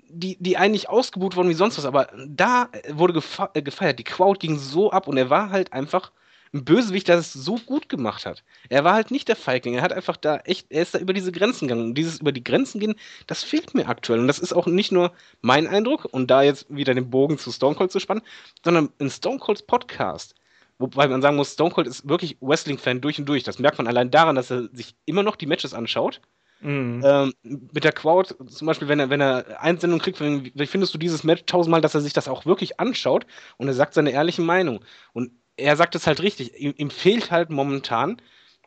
die, die eigentlich ausgebucht wurden wie sonst was, aber da wurde äh, gefeiert. Die Crowd ging so ab und er war halt einfach ein Bösewicht, der es so gut gemacht hat. Er war halt nicht der Feigling. Er hat einfach da echt, er ist da über diese Grenzen gegangen. Und dieses über die Grenzen gehen, das fehlt mir aktuell. Und das ist auch nicht nur mein Eindruck, und da jetzt wieder den Bogen zu Stone Cold zu spannen, sondern in Stone Colds Podcast. Wobei man sagen muss, Stone Cold ist wirklich Wrestling-Fan durch und durch. Das merkt man allein daran, dass er sich immer noch die Matches anschaut. Mhm. Ähm, mit der Crowd, zum Beispiel, wenn er, wenn er Einsendung kriegt, wie findest du dieses Match tausendmal, dass er sich das auch wirklich anschaut und er sagt seine ehrliche Meinung. Und er sagt es halt richtig. Ihm, ihm, fehlt halt momentan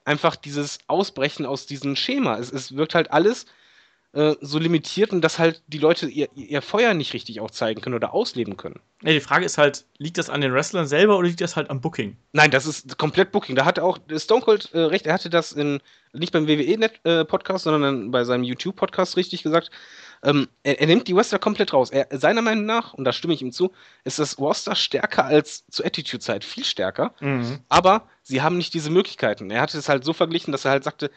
einfach dieses Ausbrechen aus diesem Schema. Es, es wirkt halt alles äh, so limitiert und dass halt die Leute ihr, ihr Feuer nicht richtig auch zeigen können oder ausleben können. Ja, die Frage ist halt, liegt das an den Wrestlern selber oder liegt das halt am Booking? Nein, das ist komplett Booking. Da hatte auch Stone Cold äh, recht. Er hatte das in, nicht beim WWE-Podcast, äh, sondern bei seinem YouTube-Podcast richtig gesagt. Ähm, er, er, nimmt die Wrestler komplett raus. Er, seiner Meinung nach, und da stimme ich ihm zu, ist das Roster stärker als zur Attitude-Zeit, viel stärker. Mhm. Aber sie haben nicht diese Möglichkeiten. Er hatte es halt so verglichen, dass er halt sagte,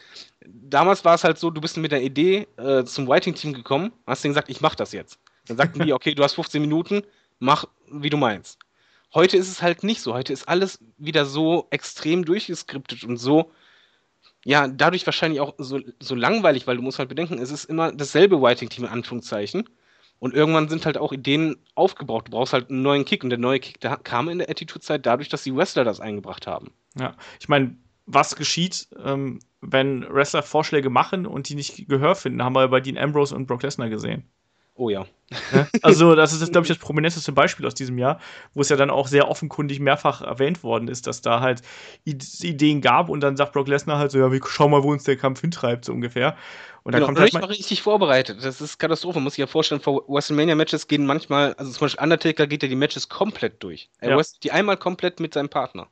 damals war es halt so, du bist mit der Idee äh, zum Writing-Team gekommen, hast denen gesagt, ich mach das jetzt. Dann sagten die, [LAUGHS] okay, du hast 15 Minuten, mach, wie du meinst. Heute ist es halt nicht so. Heute ist alles wieder so extrem durchgeskriptet und so ja, dadurch wahrscheinlich auch so, so langweilig, weil du musst halt bedenken, es ist immer dasselbe Writing-Team in Anführungszeichen. Und irgendwann sind halt auch Ideen aufgebraucht. Du brauchst halt einen neuen Kick. Und der neue Kick der kam in der Attitude-Zeit dadurch, dass die Wrestler das eingebracht haben. Ja, ich meine, was geschieht, ähm, wenn Wrestler Vorschläge machen und die nicht Gehör finden, haben wir bei Dean Ambrose und Brock Lesnar gesehen. Oh ja. Also, das ist, glaube ich, das prominenteste Beispiel aus diesem Jahr, wo es ja dann auch sehr offenkundig mehrfach erwähnt worden ist, dass da halt Ideen gab und dann sagt Brock Lesnar halt so: Ja, wir schauen mal, wo uns der Kampf hintreibt, so ungefähr. Und dann genau, kommt halt mal richtig vorbereitet. Das ist Katastrophe. Muss sich ja vorstellen, vor WrestleMania-Matches gehen manchmal, also zum Beispiel Undertaker geht ja die Matches komplett durch. Er ja. die einmal komplett mit seinem Partner.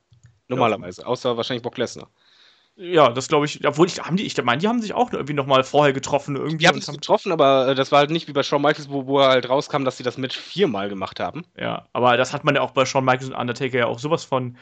Normalerweise. Ja. Außer wahrscheinlich Brock Lesnar. Ja, das glaube ich, obwohl ich, haben die, ich meine, die haben sich auch irgendwie nochmal vorher getroffen. Irgendwie die haben sich getroffen, aber äh, das war halt nicht wie bei Shawn Michaels, wo, wo er halt rauskam, dass sie das Match viermal gemacht haben. Ja, aber das hat man ja auch bei Shawn Michaels und Undertaker ja auch sowas von.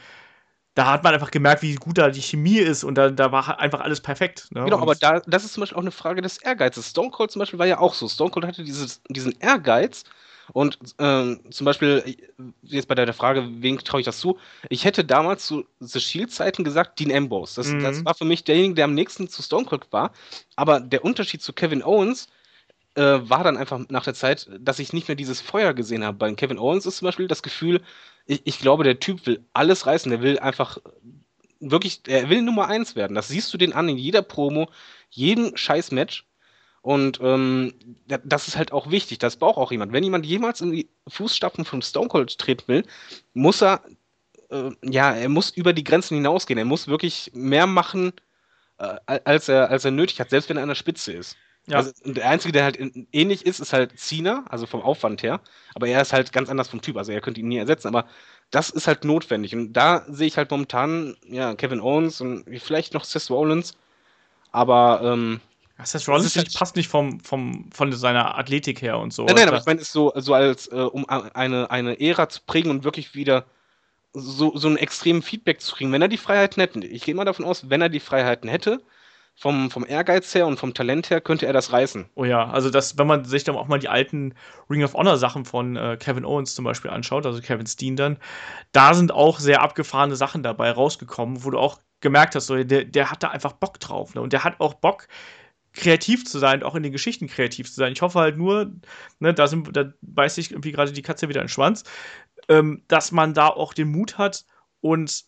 Da hat man einfach gemerkt, wie gut da die Chemie ist und da, da war einfach alles perfekt. Ne? Genau, und aber da, das ist zum Beispiel auch eine Frage des Ehrgeizes. Stone Cold zum Beispiel war ja auch so. Stone Cold hatte dieses, diesen Ehrgeiz, und ähm, zum Beispiel, äh, jetzt bei der Frage, wem traue ich das zu? Ich hätte damals zu The Shield-Zeiten gesagt, Dean Ambrose. Das, mhm. das, war für mich derjenige, der am nächsten zu Stone Cold war. Aber der Unterschied zu Kevin Owens äh, war dann einfach nach der Zeit, dass ich nicht mehr dieses Feuer gesehen habe. Bei Kevin Owens ist zum Beispiel das Gefühl, ich, ich glaube, der Typ will alles reißen. Der will einfach wirklich, er will Nummer eins werden. Das siehst du den an in jeder Promo, jedem Scheiß-Match. Und ähm, das ist halt auch wichtig, das braucht auch jemand. Wenn jemand jemals in die Fußstapfen von Stone Cold treten will, muss er, äh, ja, er muss über die Grenzen hinausgehen. Er muss wirklich mehr machen, äh, als, er, als er nötig hat, selbst wenn er an der Spitze ist. Ja. Also, der Einzige, der halt ähnlich ist, ist halt Cena, also vom Aufwand her. Aber er ist halt ganz anders vom Typ. Also er könnte ihn nie ersetzen. Aber das ist halt notwendig. Und da sehe ich halt momentan, ja, Kevin Owens und vielleicht noch Seth Rollins. Aber ähm, Seth Rollins halt passt nicht vom, vom, von seiner Athletik her und so. Nein, nein, aber ich meine, es ist so, so als, äh, um eine, eine Ära zu prägen und wirklich wieder so, so einen extremen Feedback zu kriegen, wenn er die Freiheiten hätte. Ich gehe mal davon aus, wenn er die Freiheiten hätte, vom, vom Ehrgeiz her und vom Talent her, könnte er das reißen. Oh ja, also das, wenn man sich dann auch mal die alten Ring of Honor Sachen von äh, Kevin Owens zum Beispiel anschaut, also Kevin Steen dann, da sind auch sehr abgefahrene Sachen dabei rausgekommen, wo du auch gemerkt hast, so, der, der hat da einfach Bock drauf. Ne? Und der hat auch Bock, kreativ zu sein, auch in den Geschichten kreativ zu sein. Ich hoffe halt nur, ne, da, sind, da beißt sich irgendwie gerade die Katze wieder in den Schwanz, ähm, dass man da auch den Mut hat und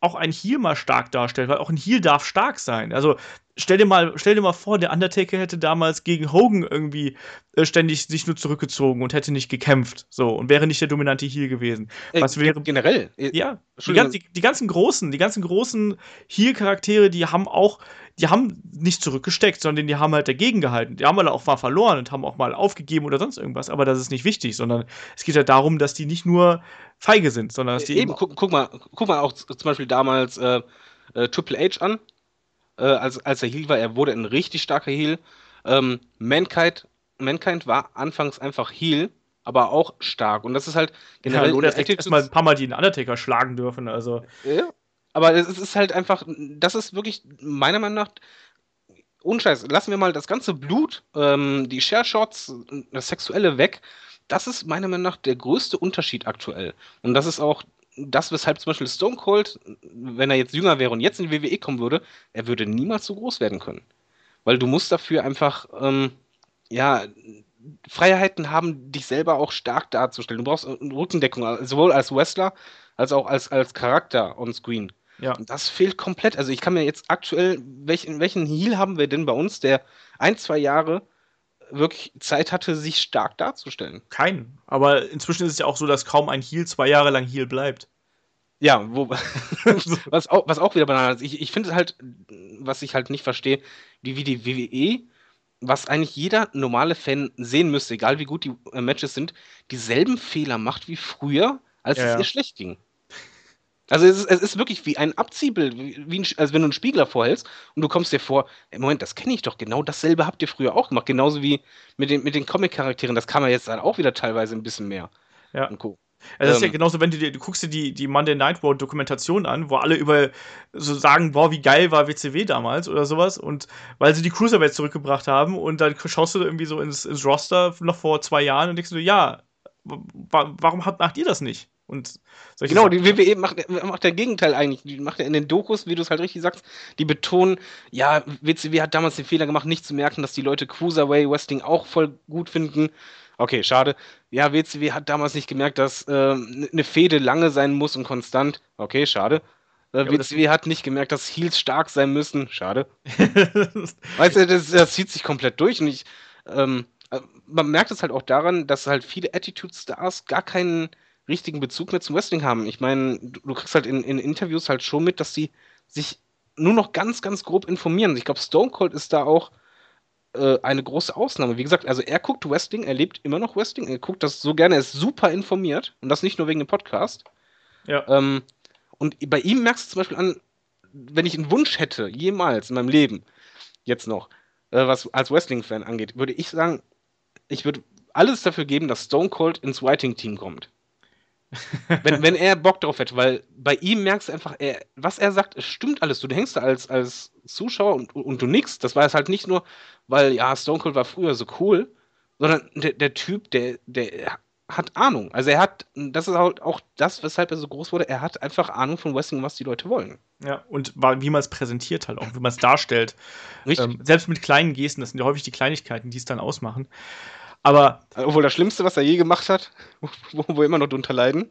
auch ein Heal mal stark darstellt, weil auch ein Heal darf stark sein. Also stell dir mal, stell dir mal vor, der Undertaker hätte damals gegen Hogan irgendwie äh, ständig sich nur zurückgezogen und hätte nicht gekämpft, so und wäre nicht der dominante Heal gewesen. Äh, Was wäre generell? Ja, die, die, die, ganzen großen, die ganzen großen Heal-Charaktere, die haben auch die haben nicht zurückgesteckt, sondern die haben halt dagegen gehalten. Die haben halt auch mal verloren und haben auch mal aufgegeben oder sonst irgendwas. Aber das ist nicht wichtig, sondern es geht ja halt darum, dass die nicht nur feige sind, sondern dass die eben. Guck, guck, mal, guck mal auch zum Beispiel damals äh, äh, Triple H an, äh, als, als er Heal war. Er wurde ein richtig starker Heal. Ähm, Mankind, Mankind war anfangs einfach Heal, aber auch stark. Und das ist halt generell. Ja, oder erstmal ein paar Mal den Undertaker schlagen dürfen. Also. Ja, aber es ist halt einfach, das ist wirklich meiner Meinung nach Unscheiß. Lassen wir mal das ganze Blut, ähm, die Share-Shots, das Sexuelle weg. Das ist meiner Meinung nach der größte Unterschied aktuell. Und das ist auch das, weshalb zum Beispiel Stone Cold, wenn er jetzt jünger wäre und jetzt in die WWE kommen würde, er würde niemals so groß werden können. Weil du musst dafür einfach, ähm, ja, Freiheiten haben, dich selber auch stark darzustellen. Du brauchst eine Rückendeckung, sowohl als Wrestler als auch als, als Charakter on Screen. Ja. Und das fehlt komplett. Also ich kann mir jetzt aktuell, welchen, welchen Heal haben wir denn bei uns, der ein, zwei Jahre wirklich Zeit hatte, sich stark darzustellen? Keinen. Aber inzwischen ist es ja auch so, dass kaum ein Heal zwei Jahre lang Heal bleibt. Ja, wo, [LAUGHS] [LAUGHS] was, auch, was auch wieder banal ist. Ich, ich finde halt, was ich halt nicht verstehe, wie, wie die WWE, was eigentlich jeder normale Fan sehen müsste, egal wie gut die äh, Matches sind, dieselben Fehler macht wie früher, als Ja, es ja. ihr schlecht ging. Also es ist, es ist wirklich wie ein Abziehbild, wie, ein, als wenn du einen Spiegel vorhältst und du kommst dir vor, "Ey, Moment, das kenne ich doch, genau dasselbe habt ihr früher auch gemacht, genauso wie mit den, mit den Comic-Charakteren, das kann man jetzt halt auch wieder teilweise ein bisschen mehr. Ja. Und Co. Also das ist ja Ähm. genauso, wenn du dir, du guckst dir die, die Monday Night War Dokumentation an, wo alle über so sagen, boah, wie geil war WCW damals oder sowas und weil sie die Cruiserweights zurückgebracht haben und dann schaust du irgendwie so ins, ins Roster noch vor zwei Jahren und denkst du, ja, wa warum habt, macht ihr das nicht? Und solche Genau, Sachen. die WWE macht, macht der Gegenteil eigentlich. Die macht ja in den Dokus, wie du es halt richtig sagst, die betonen, ja, WCW hat damals den Fehler gemacht, nicht zu merken, dass die Leute Cruiserweight Wrestling auch voll gut finden. Okay, schade. Ja, WCW hat damals nicht gemerkt, dass ähm, eine Fehde lange sein muss und konstant. Okay, schade. Äh, WCW hat nicht gemerkt, dass Heels stark sein müssen. Schade. [LAUGHS] Weißt du, das, das zieht sich komplett durch und ich, ähm, äh, man merkt es halt auch daran, dass halt viele Attitude-Stars gar keinen richtigen Bezug mehr zum Wrestling haben. Ich meine, du, du kriegst halt in, in Interviews halt schon mit, dass die sich nur noch ganz, ganz grob informieren. Ich glaube, Stone Cold ist da auch äh, eine große Ausnahme. Wie gesagt, also er guckt Wrestling, er lebt immer noch Wrestling, er guckt das so gerne, er ist super informiert und das nicht nur wegen dem Podcast. ja. Ähm, und bei ihm merkst du zum Beispiel an, wenn ich einen Wunsch hätte, jemals in meinem Leben, jetzt noch, äh, was als Wrestling-Fan angeht, würde ich sagen, ich würde alles dafür geben, dass Stone Cold ins Writing-Team kommt. Wenn, wenn er Bock drauf hätte, weil bei ihm merkst du einfach, er, was er sagt, es stimmt alles. Du hängst da als, als Zuschauer und, und du nix. Das war es halt nicht nur, weil ja, Stone Cold war früher so cool, sondern der, der Typ, der, der hat Ahnung. Also er hat, das ist halt auch das, weshalb er so groß wurde, er hat einfach Ahnung von Wrestling, was die Leute wollen. ja, und wie man es präsentiert halt auch, wie man es darstellt. Richtig. Ähm, selbst mit kleinen Gesten, das sind ja häufig die Kleinigkeiten, die es dann ausmachen. Aber Obwohl das Schlimmste, was er je gemacht hat, wo, [LAUGHS] wo wir immer noch drunter leiden.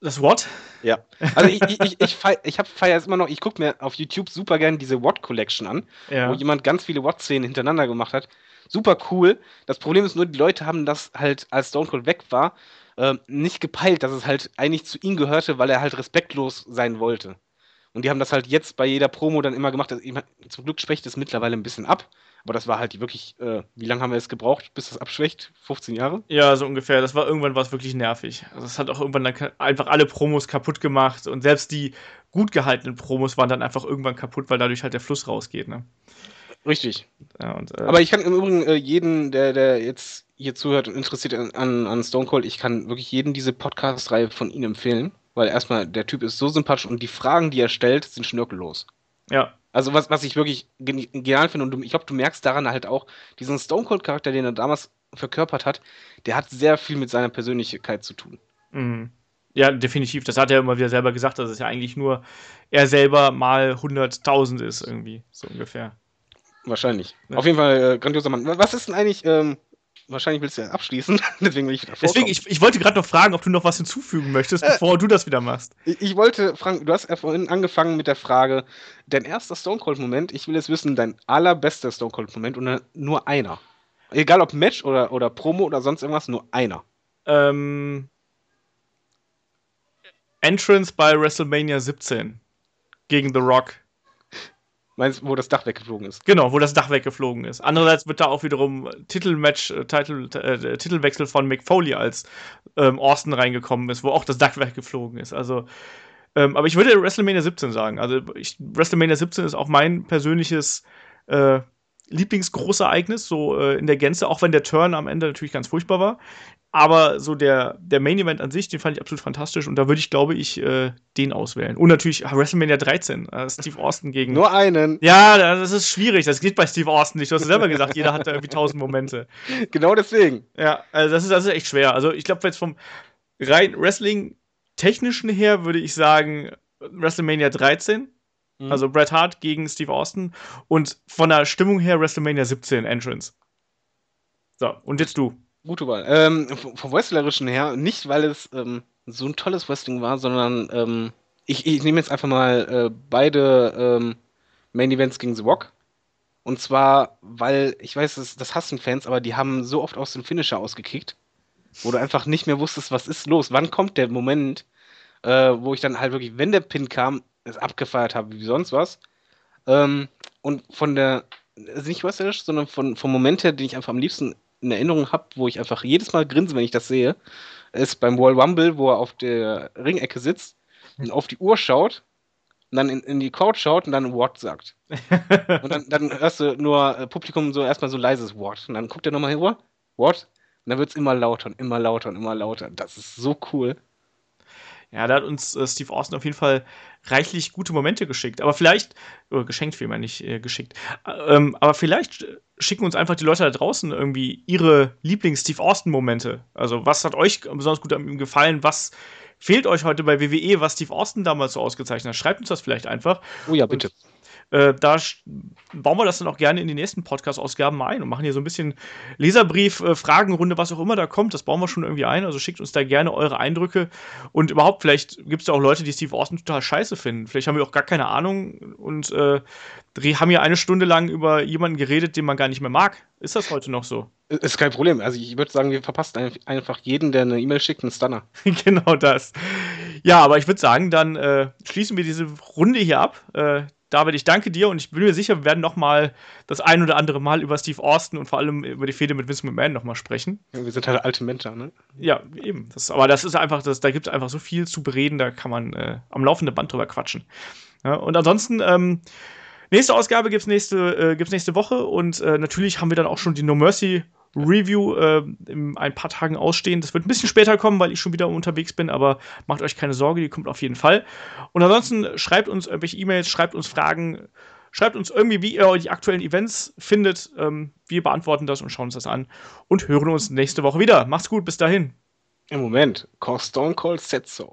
das What? Ja. Also ich, ich, ich, ich, fei- ich hab, feier es immer noch, ich gucke mir auf YouTube super gerne diese Watt Collection an, Ja. wo jemand ganz viele Watt-Szenen hintereinander gemacht hat. Super cool. Das Problem ist nur, die Leute haben das halt, als Stone Cold weg war, äh, nicht gepeilt, dass es halt eigentlich zu ihm gehörte, weil er halt respektlos sein wollte. Und die haben das halt jetzt bei jeder Promo dann immer gemacht. Also, zum Glück schwächt es mittlerweile ein bisschen ab. Aber das war halt die wirklich, äh, wie lange haben wir es gebraucht, bis das abschwächt? 15 Jahre? Ja, so ungefähr. Das war irgendwann was wirklich nervig. Also es hat auch irgendwann dann einfach alle Promos kaputt gemacht und selbst die gut gehaltenen Promos waren dann einfach irgendwann kaputt, weil dadurch halt der Fluss rausgeht. Ne? Richtig. Ja, und, äh, Aber ich kann im Übrigen äh, jeden, der, der jetzt hier zuhört und interessiert an, an, an Stone Cold, ich kann wirklich jedem diese Podcast-Reihe von ihm empfehlen, weil erstmal der Typ ist so sympathisch und die Fragen, die er stellt, sind schnörkellos. ja, Also was, was ich wirklich geni- genial finde und du, ich glaube, du merkst daran halt auch, diesen Stone Cold-Charakter, den er damals verkörpert hat, der hat sehr viel mit seiner Persönlichkeit zu tun. mhm. ja, definitiv. Das hat er immer wieder selber gesagt, dass es ja eigentlich nur er selber mal 100.000 ist irgendwie, so ungefähr. Wahrscheinlich. Ja. Auf jeden Fall äh, grandioser Mann. Was ist denn eigentlich, ähm, wahrscheinlich willst du ja abschließen, [LAUGHS] deswegen will ich wieder Deswegen, ich, ich wollte gerade noch fragen, ob du noch was hinzufügen möchtest, Äh. bevor du das wieder machst. Ich, ich wollte, Frank, du hast ja vorhin angefangen mit der Frage, dein erster Stone Cold-Moment, ich will jetzt wissen, dein allerbester Stone Cold-Moment und nur einer. Egal ob Match oder, oder Promo oder sonst irgendwas, nur einer. Ähm, Entrance bei WrestleMania 17 gegen The Rock. Meinst wo das Dach weggeflogen ist? Genau, wo das Dach weggeflogen ist. Andererseits wird da auch wiederum Titelmatch, äh, Titel, äh, Titelwechsel von Mick Foley, als ähm, Austin reingekommen ist, wo auch das Dach weggeflogen ist. Also, ähm, aber ich würde WrestleMania 17 sagen. Also, ich, WrestleMania 17 ist auch mein persönliches äh, Lieblingsgroßereignis, so äh, in der Gänze, auch wenn der Turn am Ende natürlich ganz furchtbar war. Aber so der, der Main Event an sich, den fand ich absolut fantastisch und da würde ich, glaube ich, äh, den auswählen. Und natürlich WrestleMania 13, äh, Steve Austin gegen. Nur einen. Ja, das ist schwierig. Das geht bei Steve Austin nicht. Du hast ja selber gesagt, jeder hat da irgendwie tausend Momente. [LAUGHS] Genau deswegen. Ja, also das ist, das ist echt schwer. Also ich glaube, jetzt vom rein Wrestling technischen her würde ich sagen WrestleMania 13. Mhm. Also Bret Hart gegen Steve Austin. Und von der Stimmung her WrestleMania 17 Entrance. So, und jetzt du. Gute Wahl. Ähm, vom Wrestlerischen her, nicht weil es ähm, so ein tolles Wrestling war, sondern ähm, ich, ich nehme jetzt einfach mal äh, beide ähm, Main Events gegen The Rock. Und zwar, weil, ich weiß, das, das hassen Fans, aber die haben so oft aus dem Finisher ausgekickt, wo du einfach nicht mehr wusstest, was ist los, wann kommt der Moment, äh, wo ich dann halt wirklich, wenn der Pin kam, es abgefeiert habe, wie sonst was. Ähm, und von der, also nicht wrestlerisch, sondern von, vom Moment her, den ich einfach am liebsten in Erinnerung habe, wo ich einfach jedes Mal grinse, wenn ich das sehe, ist beim World Rumble, wo er auf der Ringecke sitzt und auf die Uhr schaut und dann in, in die Crowd schaut und dann ein Wort sagt. [LAUGHS] und dann, dann hörst du nur äh, Publikum so erstmal so leises Wort. Und dann guckt er nochmal hin, Wort. Und dann wird es immer lauter und immer lauter und immer lauter. Das ist so cool. Ja, da hat uns äh, Steve Austin auf jeden Fall reichlich gute Momente geschickt. Aber vielleicht, oder geschenkt vielmehr nicht äh, geschickt. Ähm, aber vielleicht schicken uns einfach die Leute da draußen irgendwie ihre Lieblings-Steve Austin-Momente. Also, was hat euch besonders gut an ihm gefallen? Was fehlt euch heute bei WWE, was Steve Austin damals so ausgezeichnet hat? Schreibt uns das vielleicht einfach. Oh ja, bitte. Und äh, da bauen wir das dann auch gerne in die nächsten Podcast-Ausgaben ein und machen hier so ein bisschen Leserbrief, äh, Fragenrunde, was auch immer da kommt. Das bauen wir schon irgendwie ein. Also schickt uns da gerne eure Eindrücke. Und überhaupt, vielleicht gibt es ja auch Leute, die Steve Austin total scheiße finden. Vielleicht haben wir auch gar keine Ahnung und äh, haben ja eine Stunde lang über jemanden geredet, den man gar nicht mehr mag. Ist das heute noch so? Ist kein Problem. Also ich würde sagen, wir verpassen einfach jeden, der eine E-Mail schickt, einen Stunner. [LAUGHS] genau das. Ja, aber ich würde sagen, dann äh, schließen wir diese Runde hier ab. Äh, David, ich danke dir und ich bin mir sicher, wir werden noch mal das ein oder andere Mal über Steve Austin und vor allem über die Fehde mit Vince McMahon noch mal sprechen. Ja, wir sind halt alte Menschen, ne? Ja, eben. Das, aber das ist einfach, das, da gibt es einfach so viel zu bereden, da kann man äh, am laufenden Band drüber quatschen. Ja, und ansonsten, ähm, nächste Ausgabe gibt es nächste, äh, nächste Woche und äh, natürlich haben wir dann auch schon die No Mercy Review äh, in ein paar Tagen ausstehen. Das wird ein bisschen später kommen, weil ich schon wieder unterwegs bin, aber macht euch keine Sorge, die kommt auf jeden Fall. Und ansonsten schreibt uns irgendwelche E-Mails, schreibt uns Fragen, schreibt uns irgendwie, wie ihr die aktuellen Events findet. Ähm, wir beantworten das und schauen uns das an und hören uns nächste Woche wieder. Macht's gut, bis dahin. Im Moment, Stone Cold Setzo.